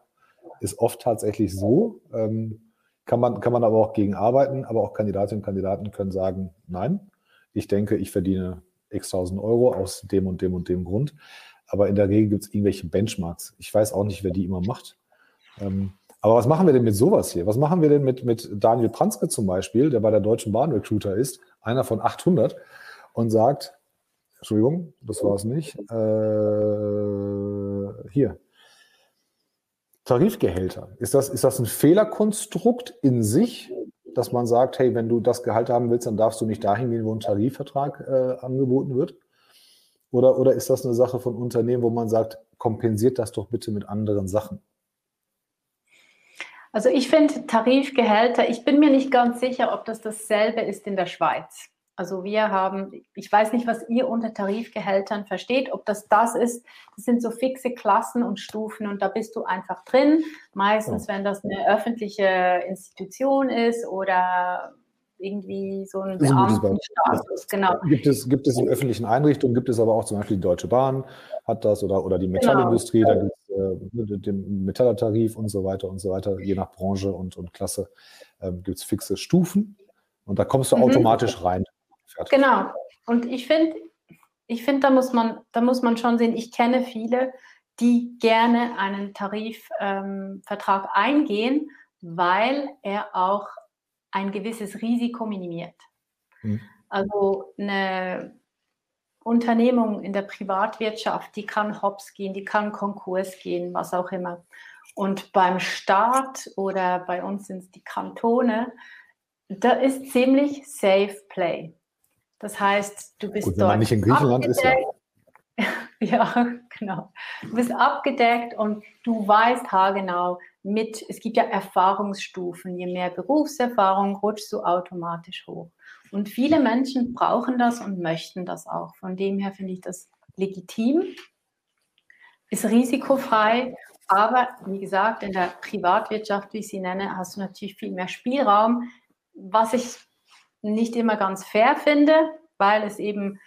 ist oft tatsächlich so. Ähm, kann, man, kann man aber auch gegen arbeiten, aber auch Kandidatinnen und Kandidaten können sagen, nein, ich denke, ich verdiene x tausend Euro aus dem und dem und dem Grund. Aber in der Regel gibt es irgendwelche Benchmarks. Ich weiß auch nicht, wer die immer macht. Ähm, aber was machen wir denn mit sowas hier? Was machen wir denn mit, mit Daniel Pranske zum Beispiel, der bei der Deutschen Bahn Recruiter ist, einer von 800, und sagt, Entschuldigung, das war es nicht, äh, hier, Tarifgehälter. Ist das, ist das ein Fehlerkonstrukt in sich, dass man sagt, hey, wenn du das Gehalt haben willst, dann darfst du nicht dahin gehen, wo ein Tarifvertrag äh, angeboten wird? Oder, oder ist das eine Sache von Unternehmen, wo man sagt, kompensiert das doch bitte mit anderen Sachen? Also ich finde Tarifgehälter, ich bin mir nicht ganz sicher, ob das dasselbe ist in der Schweiz. Also wir haben, ich weiß nicht, was ihr unter Tarifgehältern versteht, ob das das ist, das sind so fixe Klassen und Stufen und da bist du einfach drin. Meistens, wenn das eine öffentliche Institution ist oder irgendwie so ein Beamtenstatus, genau. Gibt es, gibt es in öffentlichen Einrichtungen, gibt es aber auch zum Beispiel die Deutsche Bahn hat das oder, oder die genau. Metallindustrie, genau. da gibt es äh, den Metallertarif und so weiter und so weiter, je nach Branche und, und Klasse äh, gibt es fixe Stufen und da kommst du mhm. automatisch rein. Fertig. Genau. Und ich finde, ich finde, da muss man, da muss man schon sehen, ich kenne viele, die gerne einen Tarifvertrag ähm, eingehen, weil er auch ein gewisses Risiko minimiert. Mhm. Also eine Unternehmung in der Privatwirtschaft, die kann hops gehen, die kann Konkurs gehen, was auch immer. Und beim Staat oder bei uns sind es die Kantone, da ist ziemlich Safe Play. Das heißt, du bist Gut, wenn dort. Man nicht in Griechenland abgedeckt. ist ja. ja, genau. Du bist abgedeckt und du weißt haargenau mit, es gibt ja Erfahrungsstufen. Je mehr Berufserfahrung rutschst du automatisch hoch. Und viele Menschen brauchen das und möchten das auch. Von dem her finde ich das legitim, ist risikofrei, aber wie gesagt, in der Privatwirtschaft, wie ich sie nenne, hast du natürlich viel mehr Spielraum. Was ich nicht immer ganz fair finde, weil es eben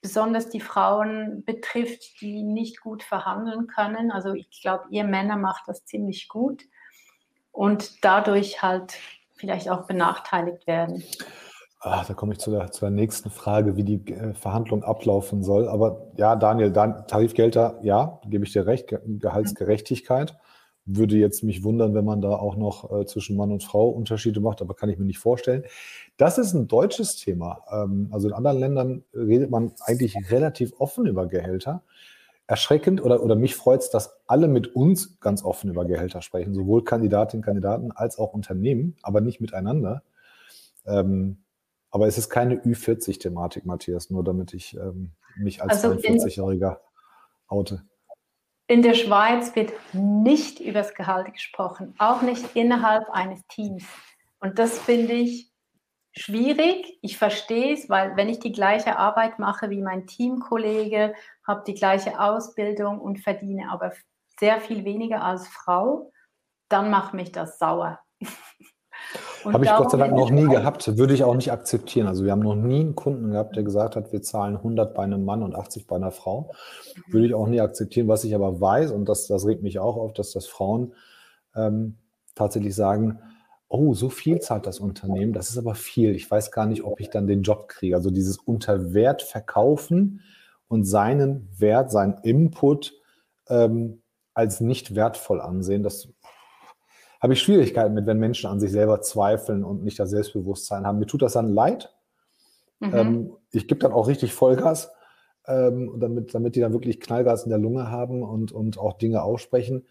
besonders die Frauen betrifft, die nicht gut verhandeln können. Also ich glaube, ihr Männer macht das ziemlich gut und dadurch halt vielleicht auch benachteiligt werden. Ach, da komme ich zu der, zu der nächsten Frage, wie die äh, Verhandlung ablaufen soll. Aber ja, Daniel, Dan Tarifgelder, ja, gebe ich dir recht, Gehaltsgerechtigkeit. Würde jetzt mich wundern, wenn man da auch noch äh, zwischen Mann und Frau Unterschiede macht, aber kann ich mir nicht vorstellen. Das ist ein deutsches Thema. Ähm, also in anderen Ländern redet man eigentlich relativ offen über Gehälter. Erschreckend oder, oder mich freut es, dass alle mit uns ganz offen über Gehälter sprechen, sowohl Kandidatinnen, Kandidaten als auch Unternehmen, aber nicht miteinander. Ähm, aber es ist keine Ü40-Thematik, Matthias, nur damit ich ähm, mich als also 42-Jähriger oute. In der Schweiz wird nicht über das Gehalt gesprochen, auch nicht innerhalb eines Teams. Und das finde ich schwierig. Ich verstehe es, weil wenn ich die gleiche Arbeit mache wie mein Teamkollege, habe die gleiche Ausbildung und verdiene aber sehr viel weniger als Frau, dann macht mich das sauer. Habe ich Gott sei Dank noch nie gehabt, würde ich auch nicht akzeptieren. Also wir haben noch nie einen Kunden gehabt, der gesagt hat, wir zahlen 100 bei einem Mann und 80 bei einer Frau. Würde ich auch nie akzeptieren. Was ich aber weiß, und das, das regt mich auch auf, dass das Frauen ähm, tatsächlich sagen, oh, so viel zahlt das Unternehmen, das ist aber viel. Ich weiß gar nicht, ob ich dann den Job kriege. Also dieses Unterwert verkaufen und seinen Wert, seinen Input ähm, als nicht wertvoll ansehen, das habe ich Schwierigkeiten mit, wenn Menschen an sich selber zweifeln und nicht das Selbstbewusstsein haben. Mir tut das dann leid. Mhm. Ähm, ich gebe dann auch richtig Vollgas, ähm, damit, damit die dann wirklich Knallgas in der Lunge haben und, und auch Dinge aussprechen.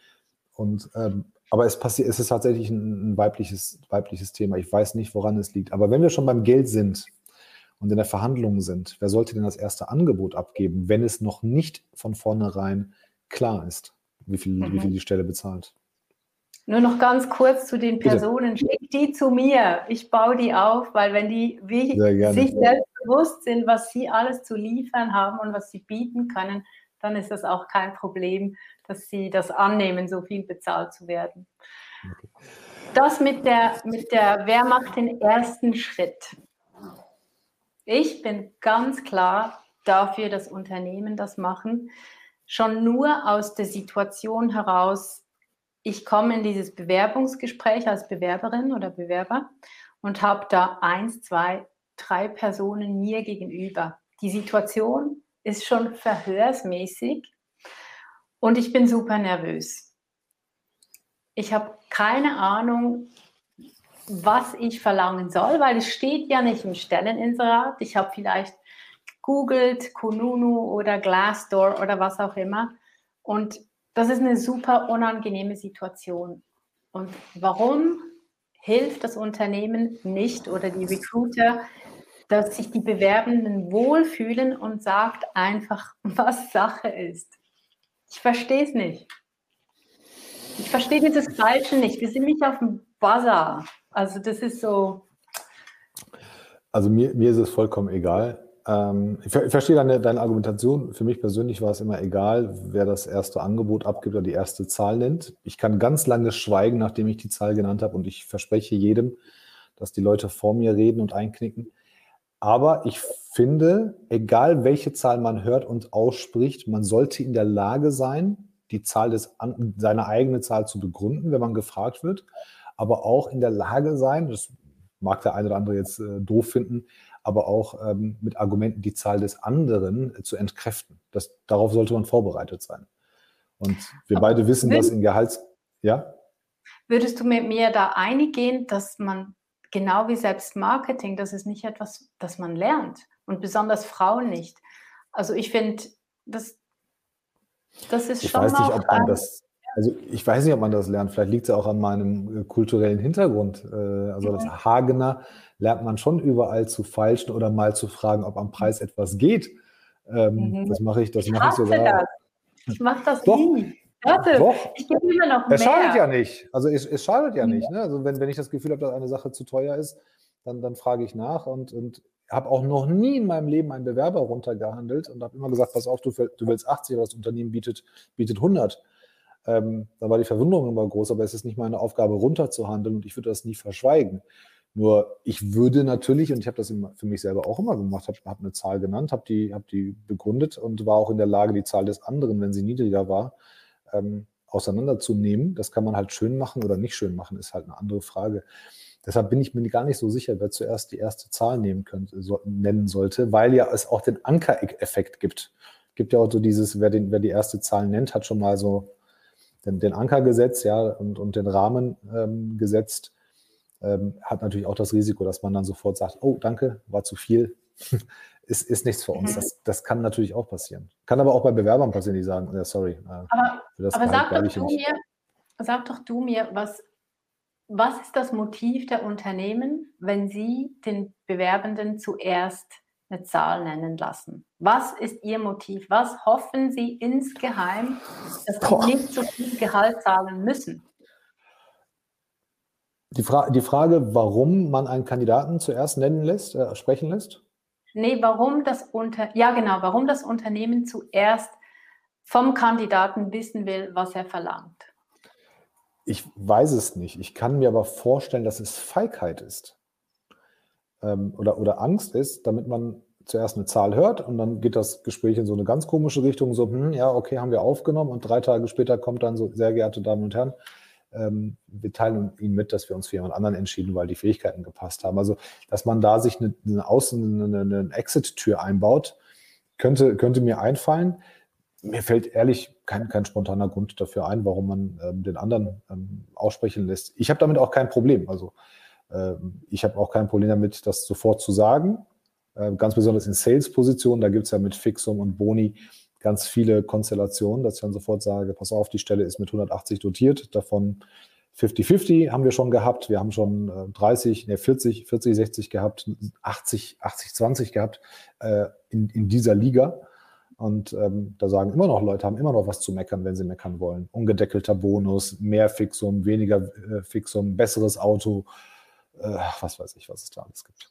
Und, ähm, aber es, passiert, es ist tatsächlich ein, ein weibliches, weibliches Thema. Ich weiß nicht, woran es liegt. Aber wenn wir schon beim Geld sind und in der Verhandlung sind, wer sollte denn das erste Angebot abgeben, wenn es noch nicht von vornherein klar ist, wie viel, mhm. wie viel die Stelle bezahlt? Nur noch ganz kurz zu den Personen. Schick die zu mir. Ich baue die auf, weil wenn die sich selbst bewusst sind, was sie alles zu liefern haben und was sie bieten können, dann ist das auch kein Problem, dass sie das annehmen, so viel bezahlt zu werden. Okay. Das mit der, mit der, wer macht den ersten Schritt? Ich bin ganz klar dafür, dass Unternehmen das machen, schon nur aus der Situation heraus, ich komme in dieses Bewerbungsgespräch als Bewerberin oder Bewerber und habe da eins, zwei, drei Personen mir gegenüber. Die Situation ist schon verhörsmäßig und ich bin super nervös. Ich habe keine Ahnung, was ich verlangen soll, weil es steht ja nicht im Stelleninserat. Ich habe vielleicht googelt, Kununu oder Glassdoor oder was auch immer. Und das ist eine super unangenehme Situation. Und warum hilft das Unternehmen nicht oder die Recruiter, dass sich die Bewerbenden wohlfühlen und sagt einfach, was Sache ist? Ich verstehe es nicht. Ich verstehe dieses Falsche nicht. Wir sind nicht auf dem Buzzer. Also das ist so. Also mir, mir ist es vollkommen egal. Ähm, ich, ich, verstehe deine, deine Argumentation. Für mich persönlich war es immer egal, wer das erste Angebot abgibt oder die erste Zahl nennt. Ich kann ganz lange schweigen, nachdem ich die Zahl genannt habe und ich verspreche jedem, dass die Leute vor mir reden und einknicken. Aber ich finde, egal welche Zahl man hört und ausspricht, man sollte in der Lage sein, die Zahl des, seine eigene Zahl zu begründen, wenn man gefragt wird, aber auch in der Lage sein, das mag der eine oder andere jetzt äh, doof finden, aber auch ähm, mit Argumenten die Zahl des anderen äh, zu entkräften. Das, darauf sollte man vorbereitet sein. Und wir aber beide wissen, dass in Gehalts... Ja? Würdest du mit mir da eingehen, dass man genau wie Selbstmarketing, das ist nicht etwas, das man lernt und besonders Frauen nicht. Also ich finde, das, das ist ich schon weiß nicht, ob man das, also ich weiß nicht, ob man das lernt. Vielleicht liegt es ja auch an meinem äh, kulturellen Hintergrund. Äh, also das. Hagener lernt man schon überall zu feilschen oder mal zu fragen, ob am Preis etwas geht. Ähm, mhm. Das mache ich, das mache ich sogar. Das. Ich mache das Doch. nie. Warte, Doch. ich gebe immer noch mehr. Es schadet ja nicht. Also es, es schadet ja mhm. nicht. Ne? Also wenn, wenn ich das Gefühl habe, dass eine Sache zu teuer ist, dann, dann frage ich nach und, und habe auch noch nie in meinem Leben einen Bewerber runtergehandelt und habe immer gesagt, pass auf, du, du willst 80, aber das Unternehmen bietet, bietet 100. Ähm, da war die Verwunderung immer groß, aber es ist nicht meine Aufgabe, runterzuhandeln und ich würde das nie verschweigen. Nur ich würde natürlich, und ich habe das für mich selber auch immer gemacht, habe hab eine Zahl genannt, habe die, hab die begründet und war auch in der Lage, die Zahl des anderen, wenn sie niedriger war, ähm, auseinanderzunehmen. Das kann man halt schön machen oder nicht schön machen, ist halt eine andere Frage. Deshalb bin ich mir gar nicht so sicher, wer zuerst die erste Zahl nehmen könnte, so, nennen sollte, weil ja es auch den Anker-Effekt gibt. Gibt ja auch so dieses, wer, den, wer die erste Zahl nennt, hat schon mal so den, den Anker gesetzt, ja, und, und den Rahmen ähm, gesetzt. Ähm, hat natürlich auch das Risiko, dass man dann sofort sagt, oh, danke, war zu viel. ist, ist nichts für uns. Mhm. Das, das kann natürlich auch passieren. Kann aber auch bei Bewerbern passieren, die sagen, ja, sorry. Äh, aber, aber sag, doch du mir, sag doch du mir, was, was ist das Motiv der Unternehmen, wenn sie den Bewerbenden zuerst eine Zahl nennen lassen? Was ist ihr Motiv? Was hoffen sie insgeheim, dass sie Boah. nicht so viel Gehalt zahlen müssen? Die, Fra die Frage, warum man einen Kandidaten zuerst nennen lässt, äh, sprechen lässt? Nee, warum das Unter ja genau, warum das Unternehmen zuerst vom Kandidaten wissen will, was er verlangt. Ich weiß es nicht. Ich kann mir aber vorstellen, dass es Feigheit ist ähm, oder, oder Angst ist, damit man zuerst eine Zahl hört und dann geht das Gespräch in so eine ganz komische Richtung, so, hm, ja, okay, haben wir aufgenommen und drei Tage später kommt dann so, sehr geehrte Damen und Herren, ähm, wir teilen Ihnen mit, dass wir uns für jemand anderen entschieden, weil die Fähigkeiten gepasst haben. Also, dass man da sich eine, eine Außen-, eine, eine Exit-Tür einbaut, könnte, könnte mir einfallen. Mir fällt ehrlich kein, kein spontaner Grund dafür ein, warum man ähm, den anderen ähm, aussprechen lässt. Ich habe damit auch kein Problem. Also, ähm, ich habe auch kein Problem damit, das sofort zu sagen. Äh, ganz besonders in Sales-Positionen, da gibt es ja mit Fixum und Boni ganz viele Konstellationen, dass ich dann sofort sage, pass auf, die Stelle ist mit 180 dotiert, davon 50-50 haben wir schon gehabt, wir haben schon 30, ne 40, 40, 60 gehabt, 80, 80, 20 gehabt äh, in, in dieser Liga. Und ähm, da sagen immer noch Leute, haben immer noch was zu meckern, wenn sie meckern wollen. Ungedeckelter Bonus, mehr Fixum, weniger äh, Fixum, besseres Auto, äh, was weiß ich, was es da alles gibt.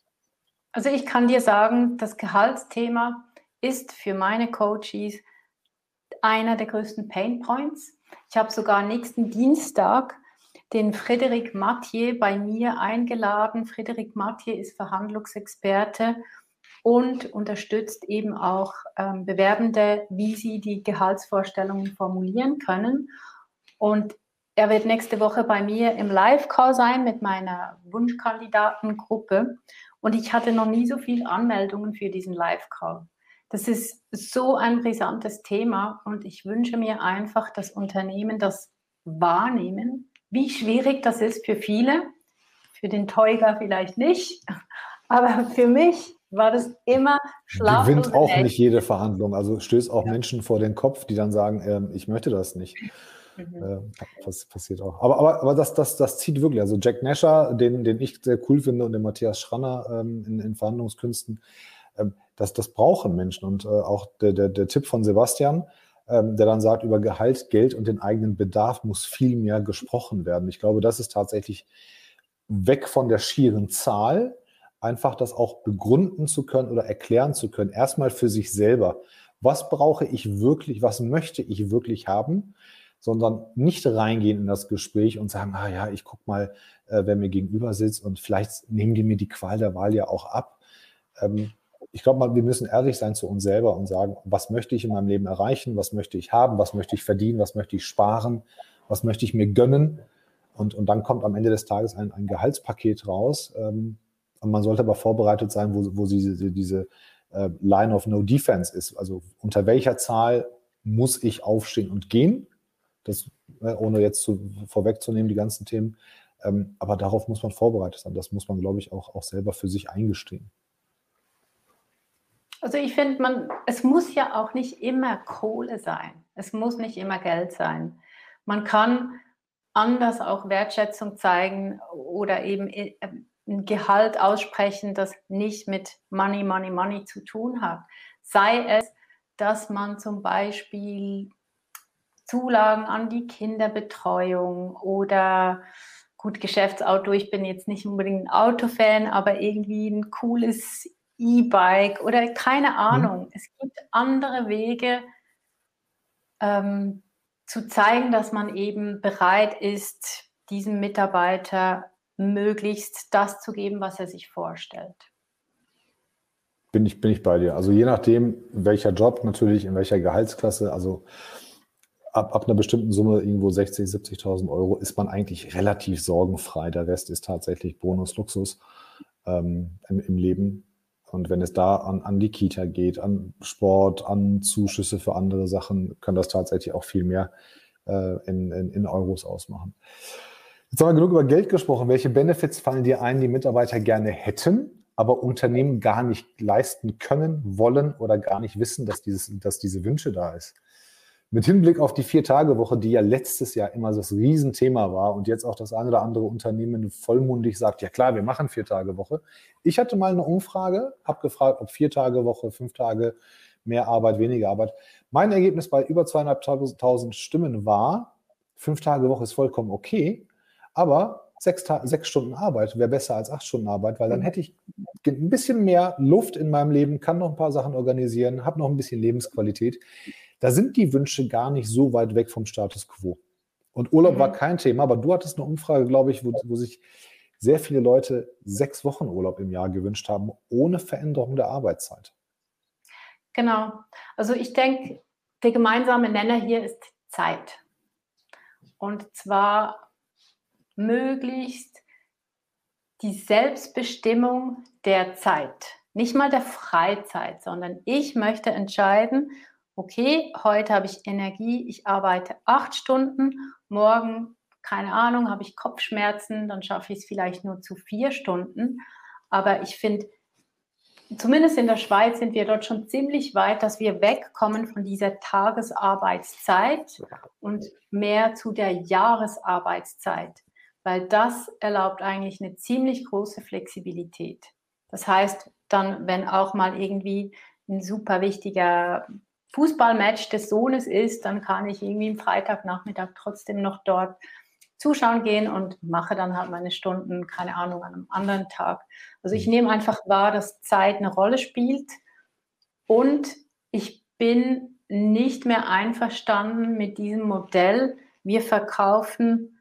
Also ich kann dir sagen, das Gehaltsthema ist für meine Coaches einer der größten Pain Points. Ich habe sogar nächsten Dienstag den Frédéric Mathieu bei mir eingeladen. Frédéric Mathieu ist Verhandlungsexperte und unterstützt eben auch ähm, Bewerbende, wie sie die Gehaltsvorstellungen formulieren können. Und er wird nächste Woche bei mir im Live-Call sein mit meiner Wunschkandidatengruppe. Und ich hatte noch nie so viele Anmeldungen für diesen Live-Call. Das ist so ein brisantes Thema und ich wünsche mir einfach, dass Unternehmen das wahrnehmen, wie schwierig das ist für viele. Für den Teuger vielleicht nicht, aber für mich war das immer schlaflos. Gewinnt auch nicht jede Verhandlung. Also stößt auch ja. Menschen vor den Kopf, die dann sagen, äh, ich möchte das nicht. Mhm. Äh, das passiert auch. Aber, aber, aber das, das, das zieht wirklich. Also Jack Nasher, den, den ich sehr cool finde, und den Matthias Schranner ähm, in, in Verhandlungskünsten, ähm, das, das brauchen Menschen. Und äh, auch der, der, der Tipp von Sebastian, ähm, der dann sagt, über Gehalt, Geld und den eigenen Bedarf muss viel mehr gesprochen werden. Ich glaube, das ist tatsächlich weg von der schieren Zahl, einfach das auch begründen zu können oder erklären zu können. Erstmal für sich selber. Was brauche ich wirklich? Was möchte ich wirklich haben? Sondern nicht reingehen in das Gespräch und sagen, ah ja, ich guck mal, äh, wer mir gegenüber sitzt und vielleicht nehmen die mir die Qual der Wahl ja auch ab. Ähm, ich glaube wir müssen ehrlich sein zu uns selber und sagen, was möchte ich in meinem Leben erreichen, was möchte ich haben, was möchte ich verdienen, was möchte ich sparen, was möchte ich mir gönnen. Und, und dann kommt am Ende des Tages ein, ein Gehaltspaket raus. Ähm, und man sollte aber vorbereitet sein, wo, wo diese, diese äh, Line of No Defense ist. Also unter welcher Zahl muss ich aufstehen und gehen? Das, äh, ohne jetzt zu, vorwegzunehmen, die ganzen Themen. Ähm, aber darauf muss man vorbereitet sein. Das muss man, glaube ich, auch, auch selber für sich eingestehen. Also ich finde, man, es muss ja auch nicht immer Kohle sein. Es muss nicht immer Geld sein. Man kann anders auch Wertschätzung zeigen oder eben äh, ein Gehalt aussprechen, das nicht mit Money, Money, Money zu tun hat. Sei es, dass man zum Beispiel Zulagen an die Kinderbetreuung oder gut, Geschäftsauto, ich bin jetzt nicht unbedingt ein Autofan, aber irgendwie ein cooles E-Bike oder keine mhm. Ahnung. Mhm. Es gibt andere Wege ähm, zu zeigen, dass man eben bereit ist, diesem Mitarbeiter möglichst das zu geben, was er sich vorstellt. Bin ich, bin ich bei dir. Also je nachdem, welcher Job natürlich, in welcher Gehaltsklasse, also ab, ab einer bestimmten Summe, irgendwo 60, 70.000 Euro, ist man eigentlich relativ sorgenfrei. Der Rest ist tatsächlich Bonus, Luxus ähm, im, im Leben. Und wenn es da an, an die Kita geht, an Sport, an Zuschüsse für andere Sachen, kann das tatsächlich auch viel mehr äh, in, in, in Euros ausmachen. Jetzt haben wir genug über Geld gesprochen. Welche Benefits fallen dir ein, die Mitarbeiter gerne hätten, aber Unternehmen gar nicht leisten können, wollen oder gar nicht wissen, dass, dieses, dass diese Wünsche da ist? Mit Hinblick auf die Vier-Tage-Woche, die ja letztes Jahr immer das Riesenthema war und jetzt auch das eine oder andere Unternehmen vollmundig sagt, ja klar, wir machen Vier-Tage-Woche. Ich hatte mal eine Umfrage, habe gefragt, ob Vier-Tage-Woche, fünf Tage, mehr Arbeit, weniger Arbeit. Mein Ergebnis bei über zweieinhalbtausend Stimmen war, fünf Tage Woche ist vollkommen okay, aber sechs, sechs Stunden Arbeit wäre besser als acht Stunden Arbeit, weil dann hätte ich ein bisschen mehr Luft in meinem Leben, kann noch ein paar Sachen organisieren, habe noch ein bisschen Lebensqualität da sind die Wünsche gar nicht so weit weg vom Status quo. Und Urlaub mhm. war kein Thema, aber du hattest eine Umfrage, glaube ich, wo, wo sich sehr viele Leute sechs Wochen Urlaub im Jahr gewünscht haben, ohne Veränderung der Arbeitszeit. Genau. Also ich denke, der gemeinsame Nenner hier ist Zeit. Und zwar möglichst die Selbstbestimmung der Zeit. Nicht mal der Freizeit, sondern ich möchte entscheiden, okay, heute habe ich Energie, ich arbeite acht Stunden, morgen, keine Ahnung, habe ich Kopfschmerzen, dann schaffe ich es vielleicht nur zu vier Stunden. Aber ich finde, zumindest in der Schweiz sind wir dort schon ziemlich weit, dass wir wegkommen von dieser Tagesarbeitszeit und mehr zu der Jahresarbeitszeit, weil das erlaubt eigentlich eine ziemlich große Flexibilität. Das heißt, dann, wenn auch mal irgendwie ein super wichtiger Fußballmatch des Sohnes ist, dann kann ich irgendwie am Freitagnachmittag trotzdem noch dort zuschauen gehen und mache dann halt meine Stunden, keine Ahnung, an einem anderen Tag. Also ich mhm. nehme einfach wahr, dass Zeit eine Rolle spielt und ich bin nicht mehr einverstanden mit diesem Modell. Wir verkaufen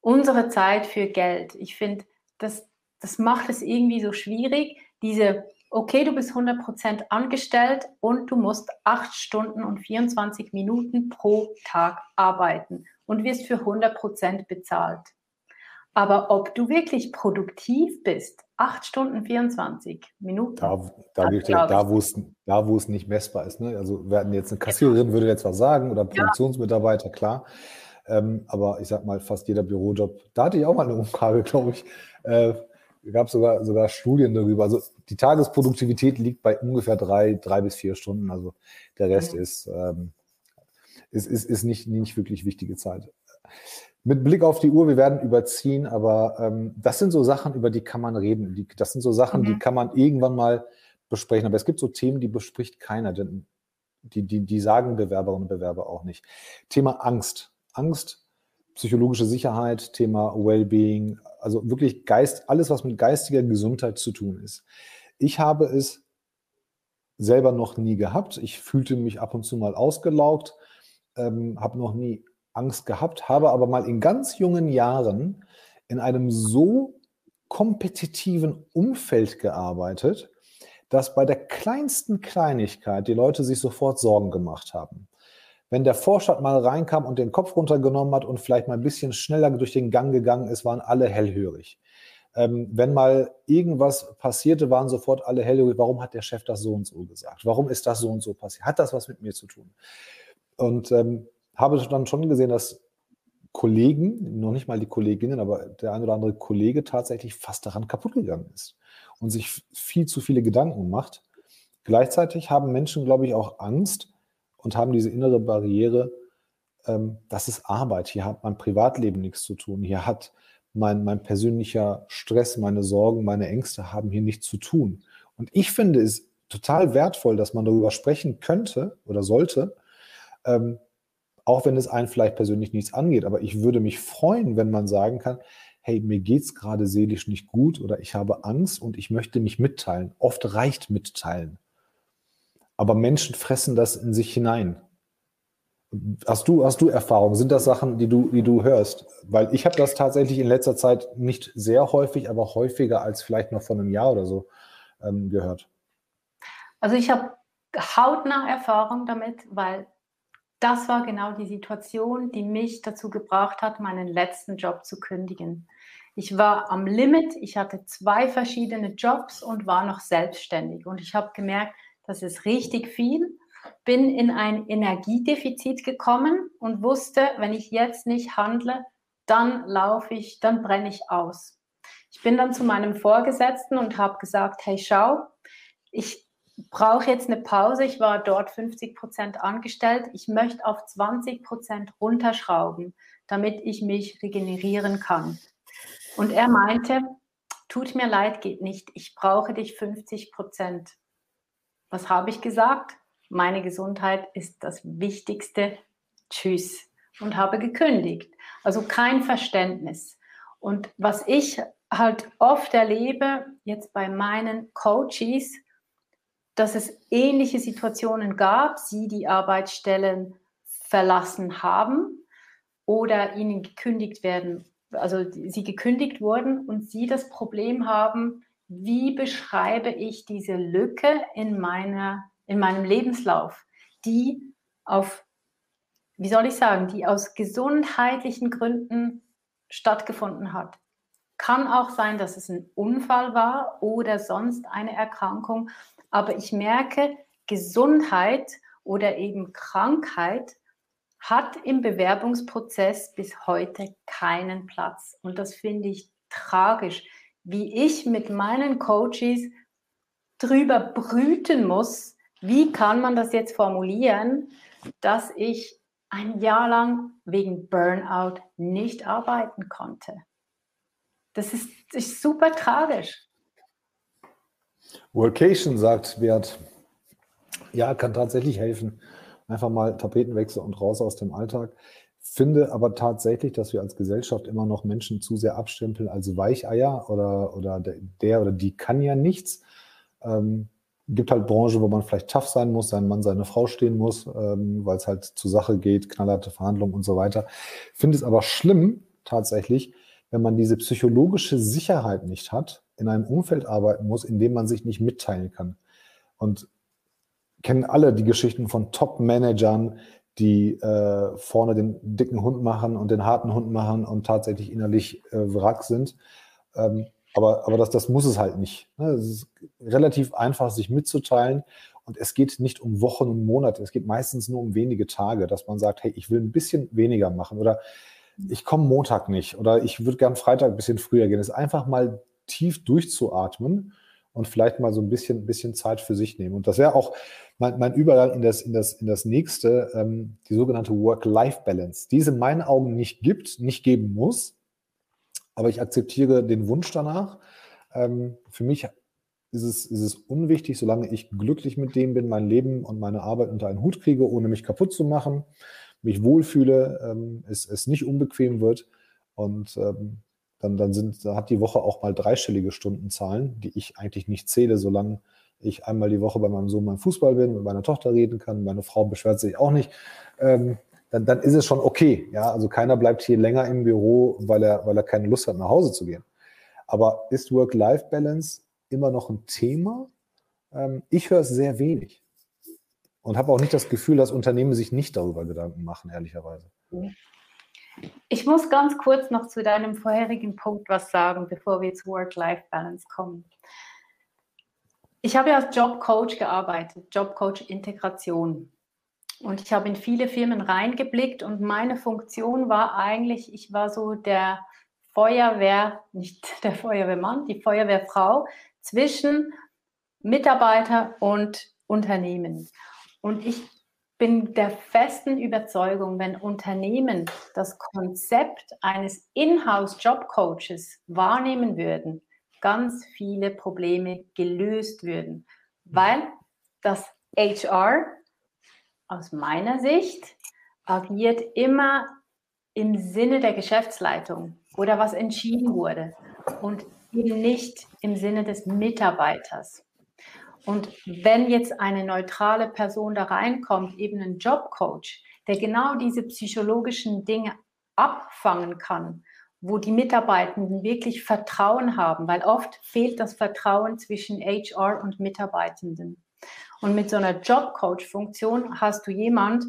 unsere Zeit für Geld. Ich finde, das, das macht es irgendwie so schwierig, diese okay, du bist 100% angestellt und du musst 8 Stunden und 24 Minuten pro Tag arbeiten und wirst für 100% bezahlt. Aber ob du wirklich produktiv bist, 8 Stunden 24 Minuten. Da, da, dir, da, wo es, da, wo es nicht messbar ist. Ne? Also wir hatten jetzt eine Kassiererin, würde jetzt was sagen, oder Produktionsmitarbeiter, ja. klar. Ähm, aber ich sag mal, fast jeder Bürojob, da hatte ich auch mal eine Umfrage, glaube ich. Äh, gab sogar sogar Studien darüber. Also die Tagesproduktivität liegt bei ungefähr drei, drei bis vier Stunden. Also der Rest mhm. ist, ähm, ist, ist, ist nicht, nicht wirklich wichtige Zeit. Mit Blick auf die Uhr, wir werden überziehen, aber ähm, das sind so Sachen, über die kann man reden. Die, das sind so Sachen, mhm. die kann man irgendwann mal besprechen. Aber es gibt so Themen, die bespricht keiner, denn die, die, die sagen Bewerberinnen und Bewerber auch nicht. Thema Angst. Angst, psychologische Sicherheit, Thema Wellbeing, also wirklich Geist, alles, was mit geistiger Gesundheit zu tun ist. Ich habe es selber noch nie gehabt. Ich fühlte mich ab und zu mal ausgelaugt, ähm, habe noch nie Angst gehabt, habe aber mal in ganz jungen Jahren in einem so kompetitiven Umfeld gearbeitet, dass bei der kleinsten Kleinigkeit die Leute sich sofort Sorgen gemacht haben. Wenn der Vorstand mal reinkam und den Kopf runtergenommen hat und vielleicht mal ein bisschen schneller durch den Gang gegangen ist, waren alle hellhörig. Ähm, wenn mal irgendwas passierte, waren sofort alle hellhörig. Warum hat der Chef das so und so gesagt? Warum ist das so und so passiert? Hat das was mit mir zu tun? Und ähm, habe dann schon gesehen, dass Kollegen, noch nicht mal die Kolleginnen, aber der ein oder andere Kollege tatsächlich fast daran kaputt gegangen ist und sich viel zu viele Gedanken macht. Gleichzeitig haben Menschen, glaube ich, auch Angst, und haben diese innere Barriere, ähm, das ist Arbeit. Hier hat mein Privatleben nichts zu tun. Hier hat mein, mein persönlicher Stress, meine Sorgen, meine Ängste haben hier nichts zu tun. Und ich finde es total wertvoll, dass man darüber sprechen könnte oder sollte, ähm, auch wenn es einen vielleicht persönlich nichts angeht. Aber ich würde mich freuen, wenn man sagen kann, hey, mir geht es gerade seelisch nicht gut oder ich habe Angst und ich möchte mich mitteilen. Oft reicht mitteilen. Aber Menschen fressen das in sich hinein. Hast du, hast du Erfahrungen? Sind das Sachen, die du, die du hörst? Weil ich habe das tatsächlich in letzter Zeit nicht sehr häufig, aber häufiger als vielleicht noch vor einem Jahr oder so ähm, gehört. Also ich habe hautnah Erfahrung damit, weil das war genau die Situation, die mich dazu gebracht hat, meinen letzten Job zu kündigen. Ich war am Limit, ich hatte zwei verschiedene Jobs und war noch selbstständig. Und ich habe gemerkt, das ist richtig viel, bin in ein Energiedefizit gekommen und wusste, wenn ich jetzt nicht handle, dann laufe ich, dann brenne ich aus. Ich bin dann zu meinem Vorgesetzten und habe gesagt, hey, schau, ich brauche jetzt eine Pause. Ich war dort 50 Prozent angestellt. Ich möchte auf 20 Prozent runterschrauben, damit ich mich regenerieren kann. Und er meinte, tut mir leid, geht nicht. Ich brauche dich 50 Prozent. Was habe ich gesagt? Meine Gesundheit ist das Wichtigste. Tschüss. Und habe gekündigt. Also kein Verständnis. Und was ich halt oft erlebe, jetzt bei meinen Coaches, dass es ähnliche Situationen gab, sie die Arbeitsstellen verlassen haben oder ihnen gekündigt werden, also sie gekündigt wurden und sie das Problem haben, wie beschreibe ich diese Lücke in, meiner, in meinem Lebenslauf, die auf, wie soll ich sagen, die aus gesundheitlichen Gründen stattgefunden hat. Kann auch sein, dass es ein Unfall war oder sonst eine Erkrankung, aber ich merke, Gesundheit oder eben Krankheit hat im Bewerbungsprozess bis heute keinen Platz. Und das finde ich tragisch wie ich mit meinen Coaches drüber brüten muss, wie kann man das jetzt formulieren, dass ich ein Jahr lang wegen Burnout nicht arbeiten konnte. Das ist, ist super tragisch. Workation sagt Wert. Ja, kann tatsächlich helfen. Einfach mal Tapetenwechsel und raus aus dem Alltag. Finde aber tatsächlich, dass wir als Gesellschaft immer noch Menschen zu sehr abstempeln als Weicheier oder, oder der oder die kann ja nichts. Ähm, gibt halt Branchen, wo man vielleicht tough sein muss, sein Mann, seine Frau stehen muss, ähm, weil es halt zur Sache geht, knallharte Verhandlungen und so weiter. Finde es aber schlimm, tatsächlich, wenn man diese psychologische Sicherheit nicht hat, in einem Umfeld arbeiten muss, in dem man sich nicht mitteilen kann. Und kennen alle die Geschichten von Top-Managern, die äh, vorne den dicken Hund machen und den harten Hund machen und tatsächlich innerlich äh, Wrack sind. Ähm, aber aber das, das muss es halt nicht. Ne? Es ist relativ einfach, sich mitzuteilen. Und es geht nicht um Wochen und Monate, es geht meistens nur um wenige Tage, dass man sagt, hey, ich will ein bisschen weniger machen oder ich komme Montag nicht oder ich würde gern Freitag ein bisschen früher gehen. Es ist einfach mal tief durchzuatmen und vielleicht mal so ein bisschen, bisschen Zeit für sich nehmen. Und das wäre auch mein, mein Übergang in das, in das, in das nächste, ähm, die sogenannte Work-Life-Balance, die es in meinen Augen nicht gibt, nicht geben muss, aber ich akzeptiere den Wunsch danach. Ähm, für mich ist es, ist es unwichtig, solange ich glücklich mit dem bin, mein Leben und meine Arbeit unter einen Hut kriege, ohne mich kaputt zu machen, mich wohlfühle, ähm, es, es nicht unbequem wird und ähm, dann, dann sind, hat die Woche auch mal dreistellige Stundenzahlen, die ich eigentlich nicht zähle, solange ich einmal die Woche bei meinem Sohn beim Fußball bin, mit meiner Tochter reden kann, meine Frau beschwert sich auch nicht, ähm, dann, dann ist es schon okay. Ja, also keiner bleibt hier länger im Büro, weil er, weil er keine Lust hat, nach Hause zu gehen. Aber ist Work-Life-Balance immer noch ein Thema? Ähm, ich höre es sehr wenig und habe auch nicht das Gefühl, dass Unternehmen sich nicht darüber Gedanken machen, ehrlicherweise. Ich muss ganz kurz noch zu deinem vorherigen Punkt was sagen, bevor wir zu Work-Life-Balance kommen. Ich habe ja als Jobcoach gearbeitet, Jobcoach-Integration. Und ich habe in viele Firmen reingeblickt und meine Funktion war eigentlich, ich war so der Feuerwehr, nicht der Feuerwehrmann, die Feuerwehrfrau zwischen Mitarbeiter und Unternehmen. Und ich bin der festen Überzeugung, wenn Unternehmen das Konzept eines Inhouse-Job-Coaches wahrnehmen würden, ganz viele Probleme gelöst würden, weil das HR aus meiner Sicht agiert immer im Sinne der Geschäftsleitung oder was entschieden wurde und eben nicht im Sinne des Mitarbeiters. Und wenn jetzt eine neutrale Person da reinkommt, eben ein Jobcoach, der genau diese psychologischen Dinge abfangen kann, wo die Mitarbeitenden wirklich Vertrauen haben, weil oft fehlt das Vertrauen zwischen HR und Mitarbeitenden. Und mit so einer Jobcoach-Funktion hast du jemand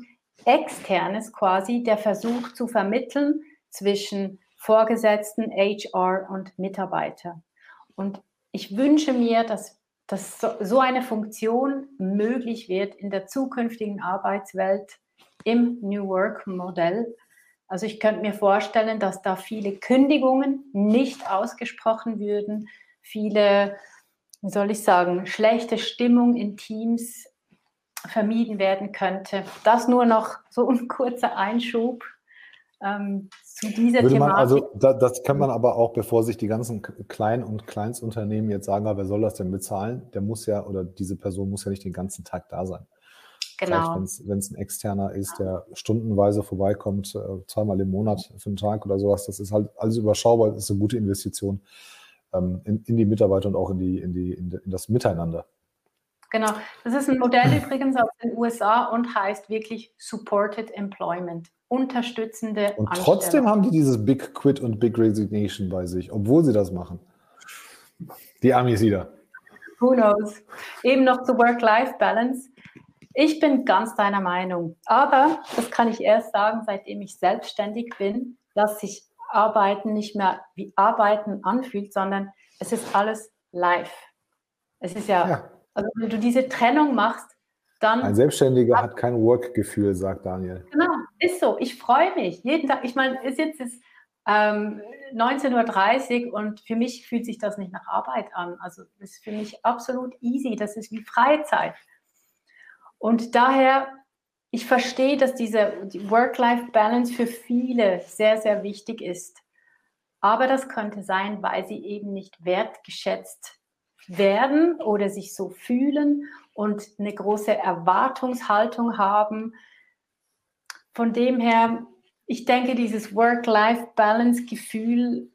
externes quasi, der versucht zu vermitteln zwischen Vorgesetzten, HR und Mitarbeiter. Und ich wünsche mir, dass, dass so eine Funktion möglich wird in der zukünftigen Arbeitswelt im New Work Modell. Also ich könnte mir vorstellen, dass da viele Kündigungen nicht ausgesprochen würden, viele wie soll ich sagen, schlechte Stimmung in Teams vermieden werden könnte. Das nur noch so ein kurzer Einschub ähm, zu dieser Würde man, also da, das kann man aber auch, bevor sich die ganzen Klein- und Kleinstunternehmen jetzt sagen, wer soll das denn bezahlen? Der muss ja oder diese Person muss ja nicht den ganzen Tag da sein. Genau. Wenn es ein externer ist, der stundenweise vorbeikommt, äh, zweimal im Monat für einen Tag oder sowas, das ist halt alles überschaubar, das ist eine gute Investition ähm, in, in, die Mitarbeiter und auch in, die, in, die, in, das Miteinander. Genau, das ist ein Modell übrigens aus den USA und heißt wirklich Supported Employment, unterstützende Und trotzdem haben die dieses Big Quit und Big Resignation bei sich, obwohl sie das machen. Die Amis wieder. Who knows? Eben noch zu Work-Life-Balance. Ich bin ganz deiner Meinung. Aber das kann ich erst sagen, seitdem ich selbstständig bin, dass sich Arbeiten nicht mehr wie Arbeiten anfühlt, sondern es ist alles live. Es ist ja, ja. Also wenn du diese Trennung machst, dann. Ein Selbstständiger hat kein Work-Gefühl, sagt Daniel. Genau, ist so. Ich freue mich jeden Tag. Ich meine, es jetzt ist ähm, 19.30 Uhr und für mich fühlt sich das nicht nach Arbeit an. Also das ist für mich absolut easy. Das ist wie Freizeit. Und daher ich verstehe, dass diese Work-Life-Balance für viele sehr, sehr wichtig ist. Aber das könnte sein, weil sie eben nicht wertgeschätzt werden oder sich so fühlen und eine große Erwartungshaltung haben. Von dem her, ich denke, dieses Work-Life-Balance-Gefühl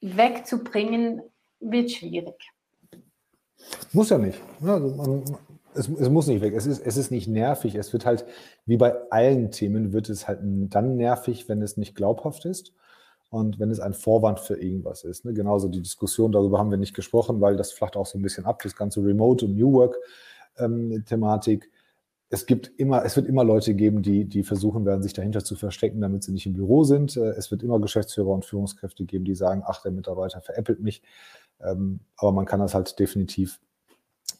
wegzubringen, wird schwierig. Muss ja nicht. Also es, es, muss nicht weg. Es ist, es ist nicht nervig. Es wird halt, wie bei allen Themen, wird es halt dann nervig, wenn es nicht glaubhaft ist. Und wenn es ein Vorwand für irgendwas ist. Ne? Genauso die Diskussion, darüber haben wir nicht gesprochen, weil das flacht auch so ein bisschen ab, das ganze Remote und New Work-Thematik. Ähm, es gibt immer, es wird immer Leute geben, die, die versuchen werden, sich dahinter zu verstecken, damit sie nicht im Büro sind. Äh, es wird immer Geschäftsführer und Führungskräfte geben, die sagen, ach, der Mitarbeiter veräppelt mich. Ähm, aber man kann das halt definitiv,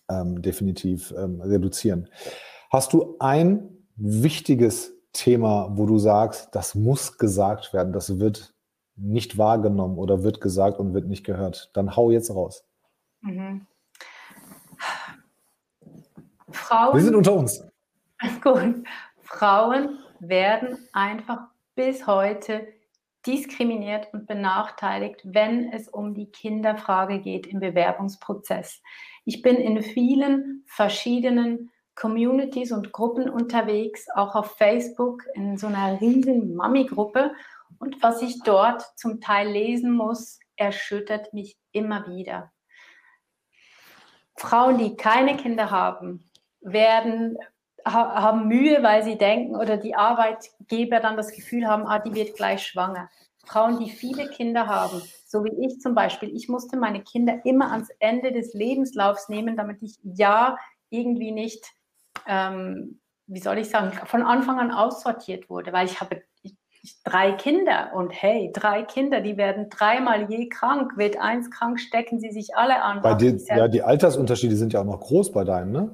ähm, definitiv ähm, reduzieren. Hast du ein wichtiges Thema, wo du sagst, das muss gesagt werden, das wird nicht wahrgenommen oder wird gesagt und wird nicht gehört? Dann hau jetzt raus. Mhm. Frauen. Wir sind unter uns. Gut. Frauen werden einfach bis heute diskriminiert und benachteiligt, wenn es um die Kinderfrage geht im Bewerbungsprozess. Ich bin in vielen verschiedenen Communities und Gruppen unterwegs, auch auf Facebook in so einer riesigen Mami-Gruppe. Und was ich dort zum Teil lesen muss, erschüttert mich immer wieder. Frauen, die keine Kinder haben, werden haben Mühe, weil sie denken oder die Arbeitgeber dann das Gefühl haben, ah, die wird gleich schwanger. Frauen, die viele Kinder haben, so wie ich zum Beispiel, ich musste meine Kinder immer ans Ende des Lebenslaufs nehmen, damit ich ja irgendwie nicht, ähm, wie soll ich sagen, von Anfang an aussortiert wurde, weil ich habe drei Kinder und hey, drei Kinder, die werden dreimal je krank, wird eins krank, stecken sie sich alle an. Bei dir, ja, die Altersunterschiede sind ja auch noch groß bei deinen, ne?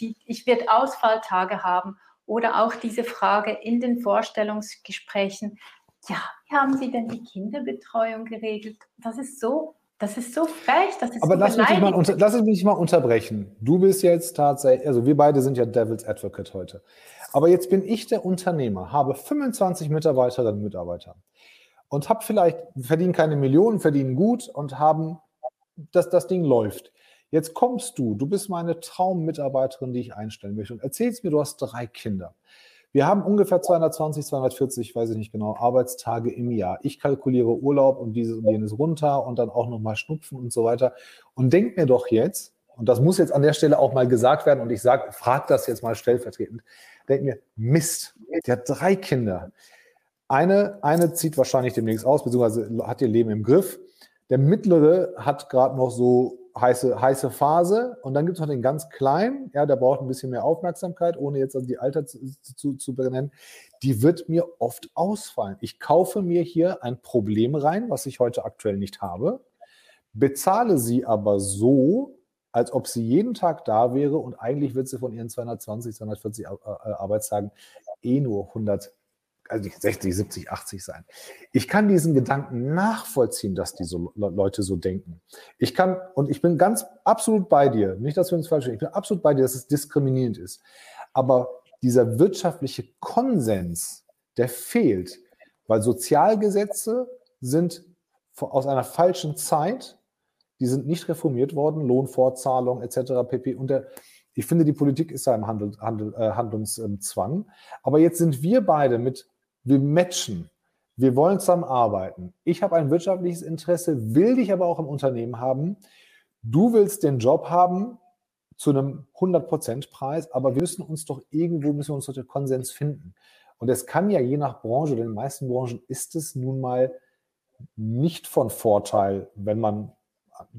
die, ich werde Ausfalltage haben oder auch diese Frage in den Vorstellungsgesprächen, ja, wie haben Sie denn die Kinderbetreuung geregelt? Das ist so, das ist so frech, das ist Aber so lass, mich mal unter, lass mich mal unterbrechen. Du bist jetzt tatsächlich, also wir beide sind ja Devil's Advocate heute. Aber jetzt bin ich der Unternehmer, habe 25 Mitarbeiterinnen und Mitarbeiter und habe vielleicht, verdienen keine Millionen, verdienen gut und haben, dass das Ding läuft. Jetzt kommst du, du bist meine Traummitarbeiterin, die ich einstellen möchte und erzählst mir, du hast drei Kinder. Wir haben ungefähr 220, 240, weiß ich nicht genau, Arbeitstage im Jahr. Ich kalkuliere Urlaub und dieses und jenes runter und dann auch nochmal Schnupfen und so weiter. Und denk mir doch jetzt, und das muss jetzt an der Stelle auch mal gesagt werden, und ich sage, frag das jetzt mal stellvertretend, denk mir, Mist, der hat drei Kinder. Eine, eine zieht wahrscheinlich demnächst aus, beziehungsweise hat ihr Leben im Griff. Der mittlere hat gerade noch so heiße, heiße Phase. Und dann gibt es noch den ganz kleinen, ja, der braucht ein bisschen mehr Aufmerksamkeit, ohne jetzt also die Alter zu, zu, zu benennen. Die wird mir oft ausfallen. Ich kaufe mir hier ein Problem rein, was ich heute aktuell nicht habe, bezahle sie aber so, als ob sie jeden Tag da wäre und eigentlich wird sie von ihren 220, 240 Arbeitstagen eh nur 100 also 60, 70, 80 sein. Ich kann diesen Gedanken nachvollziehen, dass diese Leute so denken. Ich kann, und ich bin ganz absolut bei dir, nicht, dass wir uns falsch verstehen, ich bin absolut bei dir, dass es diskriminierend ist. Aber dieser wirtschaftliche Konsens, der fehlt, weil Sozialgesetze sind aus einer falschen Zeit, die sind nicht reformiert worden, Lohnfortzahlung etc. pp. Und der, ich finde, die Politik ist da im Handel, Handel, äh, Handlungszwang. Aber jetzt sind wir beide mit wir matchen. Wir wollen zusammenarbeiten. Ich habe ein wirtschaftliches Interesse, will dich aber auch im Unternehmen haben. Du willst den Job haben zu einem 100% Preis, aber wir müssen uns doch irgendwo, müssen wir uns doch den Konsens finden. Und es kann ja je nach Branche, oder in den meisten Branchen ist es nun mal nicht von Vorteil, wenn man,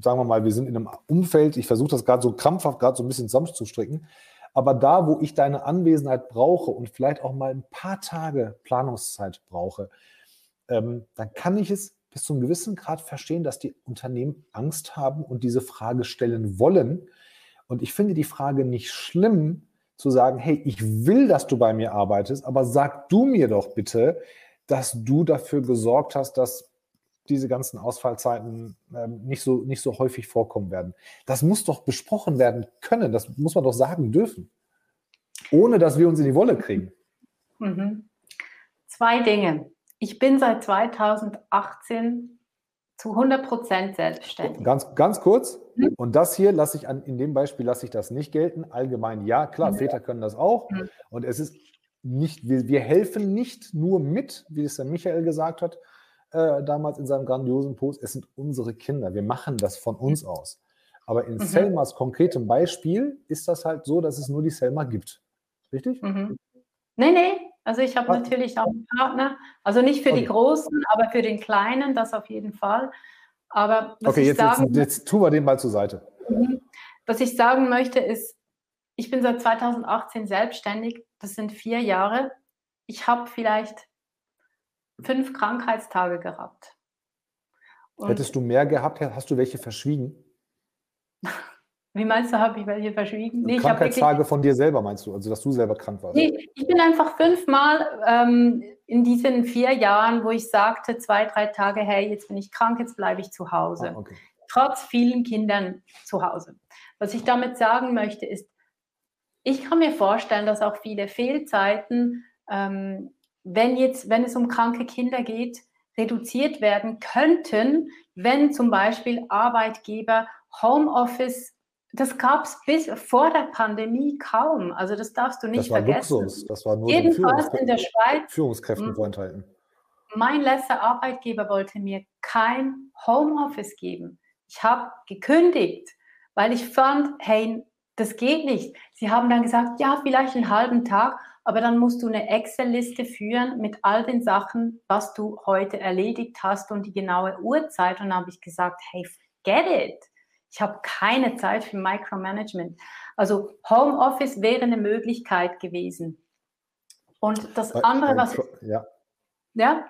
sagen wir mal, wir sind in einem Umfeld, ich versuche das gerade so krampfhaft, gerade so ein bisschen zusammenzustricken, aber da, wo ich deine Anwesenheit brauche und vielleicht auch mal ein paar Tage Planungszeit brauche, ähm, dann kann ich es bis zu einem gewissen Grad verstehen, dass die Unternehmen Angst haben und diese Frage stellen wollen. Und ich finde die Frage nicht schlimm, zu sagen, hey, ich will, dass du bei mir arbeitest, aber sag du mir doch bitte, dass du dafür gesorgt hast, dass diese ganzen Ausfallzeiten ähm, nicht, so, nicht so häufig vorkommen werden. Das muss doch besprochen werden können, das muss man doch sagen dürfen, ohne dass wir uns in die Wolle kriegen. Mhm. Zwei Dinge. Ich bin seit 2018 zu 100 Prozent selbstständig. Ganz, ganz kurz. Mhm. Und das hier lasse ich an, in dem Beispiel lasse ich das nicht gelten. Allgemein ja, klar, mhm. Väter können das auch. Mhm. Und es ist nicht, wir, wir helfen nicht nur mit, wie es der Michael gesagt hat, äh, damals in seinem grandiosen Post, es sind unsere Kinder, wir machen das von uns mhm. aus. Aber in mhm. Selmas konkretem Beispiel ist das halt so, dass es nur die Selma gibt. Richtig? Mhm. Nee, nee, Also ich habe natürlich auch einen Partner, also nicht für okay. die Großen, aber für den Kleinen, das auf jeden Fall. Aber was okay, ich jetzt, sagen, jetzt, jetzt tun wir den mal zur Seite. Mhm. Was ich sagen möchte ist, ich bin seit 2018 selbstständig, das sind vier Jahre. Ich habe vielleicht fünf Krankheitstage gehabt. Und Hättest du mehr gehabt, hast du welche verschwiegen? Wie meinst du, habe ich welche verschwiegen? Nee, Krankheitstage wirklich, von dir selber meinst du, also dass du selber krank warst? Nee, ich bin einfach fünfmal ähm, in diesen vier Jahren, wo ich sagte, zwei, drei Tage, hey, jetzt bin ich krank, jetzt bleibe ich zu Hause. Ah, okay. Trotz vielen Kindern zu Hause. Was ich damit sagen möchte, ist, ich kann mir vorstellen, dass auch viele Fehlzeiten, ähm, wenn jetzt, wenn es um kranke Kinder geht, reduziert werden könnten, wenn zum Beispiel Arbeitgeber Homeoffice das gab es bis vor der Pandemie kaum. Also das darfst du nicht das war vergessen. Luxus. Das war nur Jedenfalls in der Schweiz. Führungskräften hm. vorenthalten. Mein letzter Arbeitgeber wollte mir kein Homeoffice geben. Ich habe gekündigt, weil ich fand, hey, das geht nicht. Sie haben dann gesagt, ja, vielleicht einen halben Tag, aber dann musst du eine Excel-Liste führen mit all den Sachen, was du heute erledigt hast und die genaue Uhrzeit. Und dann habe ich gesagt, hey, get it. Ich habe keine Zeit für Micromanagement. Also Homeoffice wäre eine Möglichkeit gewesen. Und das andere, was... Ja. Ja?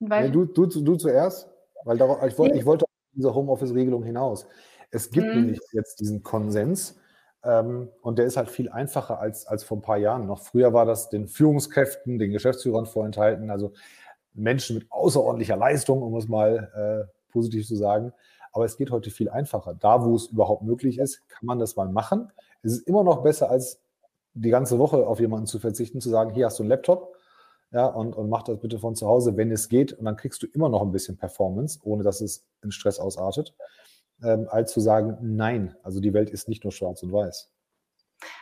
Nee, du, du, du zuerst, weil darauf, ich, wollte, ich wollte auf diese Homeoffice-Regelung hinaus. Es gibt mhm. nämlich jetzt diesen Konsens, und der ist halt viel einfacher als, als vor ein paar Jahren noch. Früher war das den Führungskräften, den Geschäftsführern vorenthalten, also Menschen mit außerordentlicher Leistung, um es mal äh, positiv zu sagen. Aber es geht heute viel einfacher. Da, wo es überhaupt möglich ist, kann man das mal machen. Es ist immer noch besser, als die ganze Woche auf jemanden zu verzichten, zu sagen, hier hast du einen Laptop ja, und, und mach das bitte von zu Hause, wenn es geht. Und dann kriegst du immer noch ein bisschen Performance, ohne dass es in Stress ausartet, ähm, als zu sagen, nein, also die Welt ist nicht nur schwarz und weiß.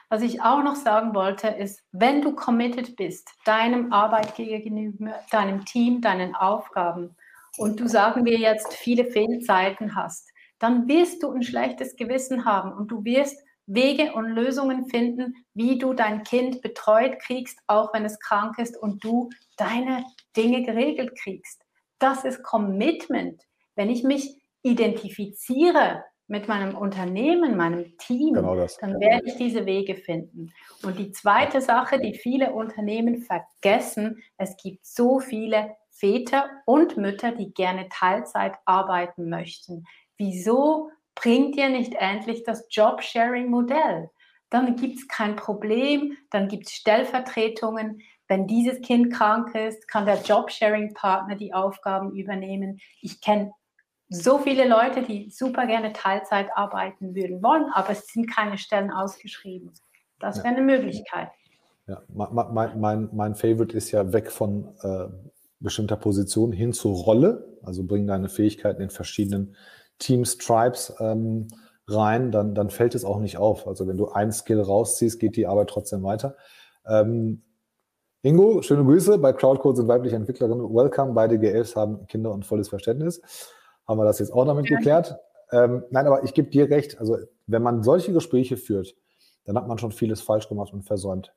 Was ich auch noch sagen wollte, ist, wenn du committed bist, deinem Arbeitgeber gegenüber, deinem Team, deinen Aufgaben, und du sagen wir jetzt viele Fehlzeiten hast, dann wirst du ein schlechtes Gewissen haben und du wirst Wege und Lösungen finden, wie du dein Kind betreut kriegst, auch wenn es krank ist und du deine Dinge geregelt kriegst. Das ist Commitment. Wenn ich mich identifiziere mit meinem Unternehmen, meinem Team, genau dann werde ich diese Wege finden. Und die zweite Sache, die viele Unternehmen vergessen, es gibt so viele Väter und Mütter, die gerne Teilzeit arbeiten möchten. Wieso bringt ihr nicht endlich das Job-Sharing-Modell? Dann gibt es kein Problem, dann gibt es Stellvertretungen. Wenn dieses Kind krank ist, kann der Job-Sharing-Partner die Aufgaben übernehmen. Ich kenne so viele Leute, die super gerne Teilzeit arbeiten würden wollen, aber es sind keine Stellen ausgeschrieben. Das wäre ja. eine Möglichkeit. Ja, mein, mein, mein Favorite ist ja weg von äh, bestimmter Position hin zur Rolle, also bring deine Fähigkeiten in verschiedenen Teams, Tribes ähm, rein, dann, dann fällt es auch nicht auf. Also wenn du ein Skill rausziehst, geht die Arbeit trotzdem weiter. Ähm, Ingo, schöne Grüße. Bei Crowdcode sind weibliche Entwicklerinnen. Welcome. Beide G11 haben Kinder und volles Verständnis. Haben wir das jetzt auch damit ja. geklärt? Ähm, nein, aber ich gebe dir recht. Also wenn man solche Gespräche führt, dann hat man schon vieles falsch gemacht und versäumt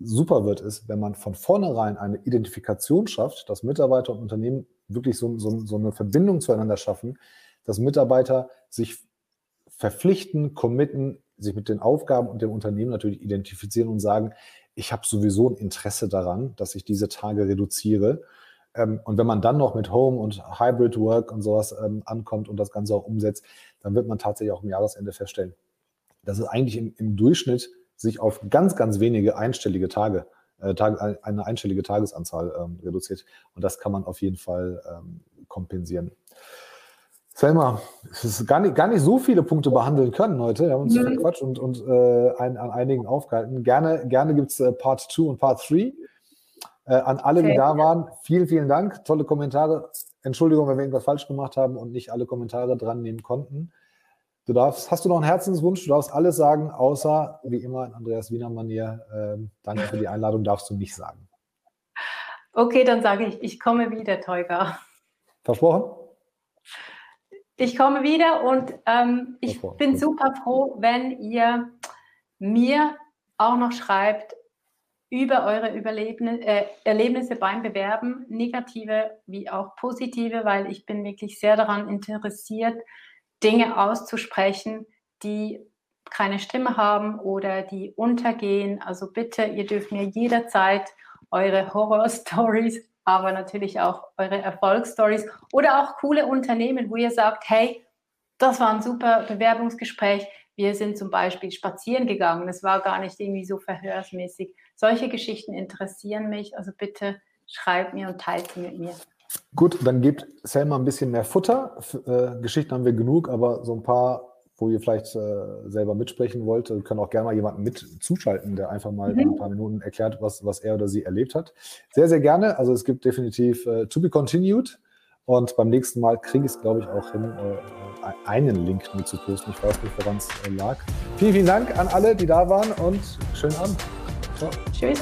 super wird, ist, wenn man von vornherein eine Identifikation schafft, dass Mitarbeiter und Unternehmen wirklich so, so, so eine Verbindung zueinander schaffen, dass Mitarbeiter sich verpflichten, committen, sich mit den Aufgaben und dem Unternehmen natürlich identifizieren und sagen, ich habe sowieso ein Interesse daran, dass ich diese Tage reduziere. Ähm, und wenn man dann noch mit Home und Hybrid Work und sowas ähm, ankommt und das Ganze auch umsetzt, dann wird man tatsächlich auch im Jahresende feststellen, dass es eigentlich im, im Durchschnitt sich auf ganz, ganz wenige einstellige Tage, äh, Tage eine einstellige Tagesanzahl ähm, reduziert. Und das kann man auf jeden Fall ähm, kompensieren. Selma, es ist gar nicht, gar nicht so viele Punkte behandeln können heute. Wir haben uns mhm. verquatscht und, und äh, ein, an einigen aufgehalten. Gerne, gerne gibt es äh, Part 2 und Part 3. Äh, an alle, okay. die da waren, vielen, vielen Dank. Tolle Kommentare. Entschuldigung, wenn wir irgendwas falsch gemacht haben und nicht alle Kommentare dran nehmen konnten. Du darfst, hast du noch einen Herzenswunsch? Du darfst alles sagen, außer, wie immer in Andreas Wiener Manier, äh, danke für die Einladung, darfst du nicht sagen. Okay, dann sage ich, ich komme wieder, Teuger. Versprochen? Ich komme wieder und ähm, ich Versprochen. bin super froh, wenn ihr mir auch noch schreibt, über eure Überlebnis, äh, Erlebnisse beim Bewerben, negative wie auch positive, weil ich bin wirklich sehr daran interessiert, Dinge auszusprechen, die keine Stimme haben oder die untergehen. Also bitte, ihr dürft mir jederzeit eure Horror-Stories, aber natürlich auch eure Erfolgsstories oder auch coole Unternehmen, wo ihr sagt, hey, das war ein super Bewerbungsgespräch. Wir sind zum Beispiel spazieren gegangen. Das war gar nicht irgendwie so verhörsmäßig. Solche Geschichten interessieren mich. Also bitte schreibt mir und teilt sie mit mir. Gut, dann gebt Selma ein bisschen mehr Futter. Äh, Geschichten haben wir genug, aber so ein paar wo ihr vielleicht äh, selber mitsprechen wollt, ihr könnt auch gerne mal jemanden mit zuschalten, der einfach mal mhm. ein paar Minuten erklärt, was, was er oder sie erlebt hat. Sehr, sehr gerne. Also es gibt definitiv äh, To Be Continued. Und beim nächsten Mal kriege ich es, glaube ich, auch hin, äh, einen Link mit zu posten. Ich weiß nicht, woran es äh, lag. Vielen, vielen Dank an alle, die da waren und schönen Abend. Ciao. Tschüss.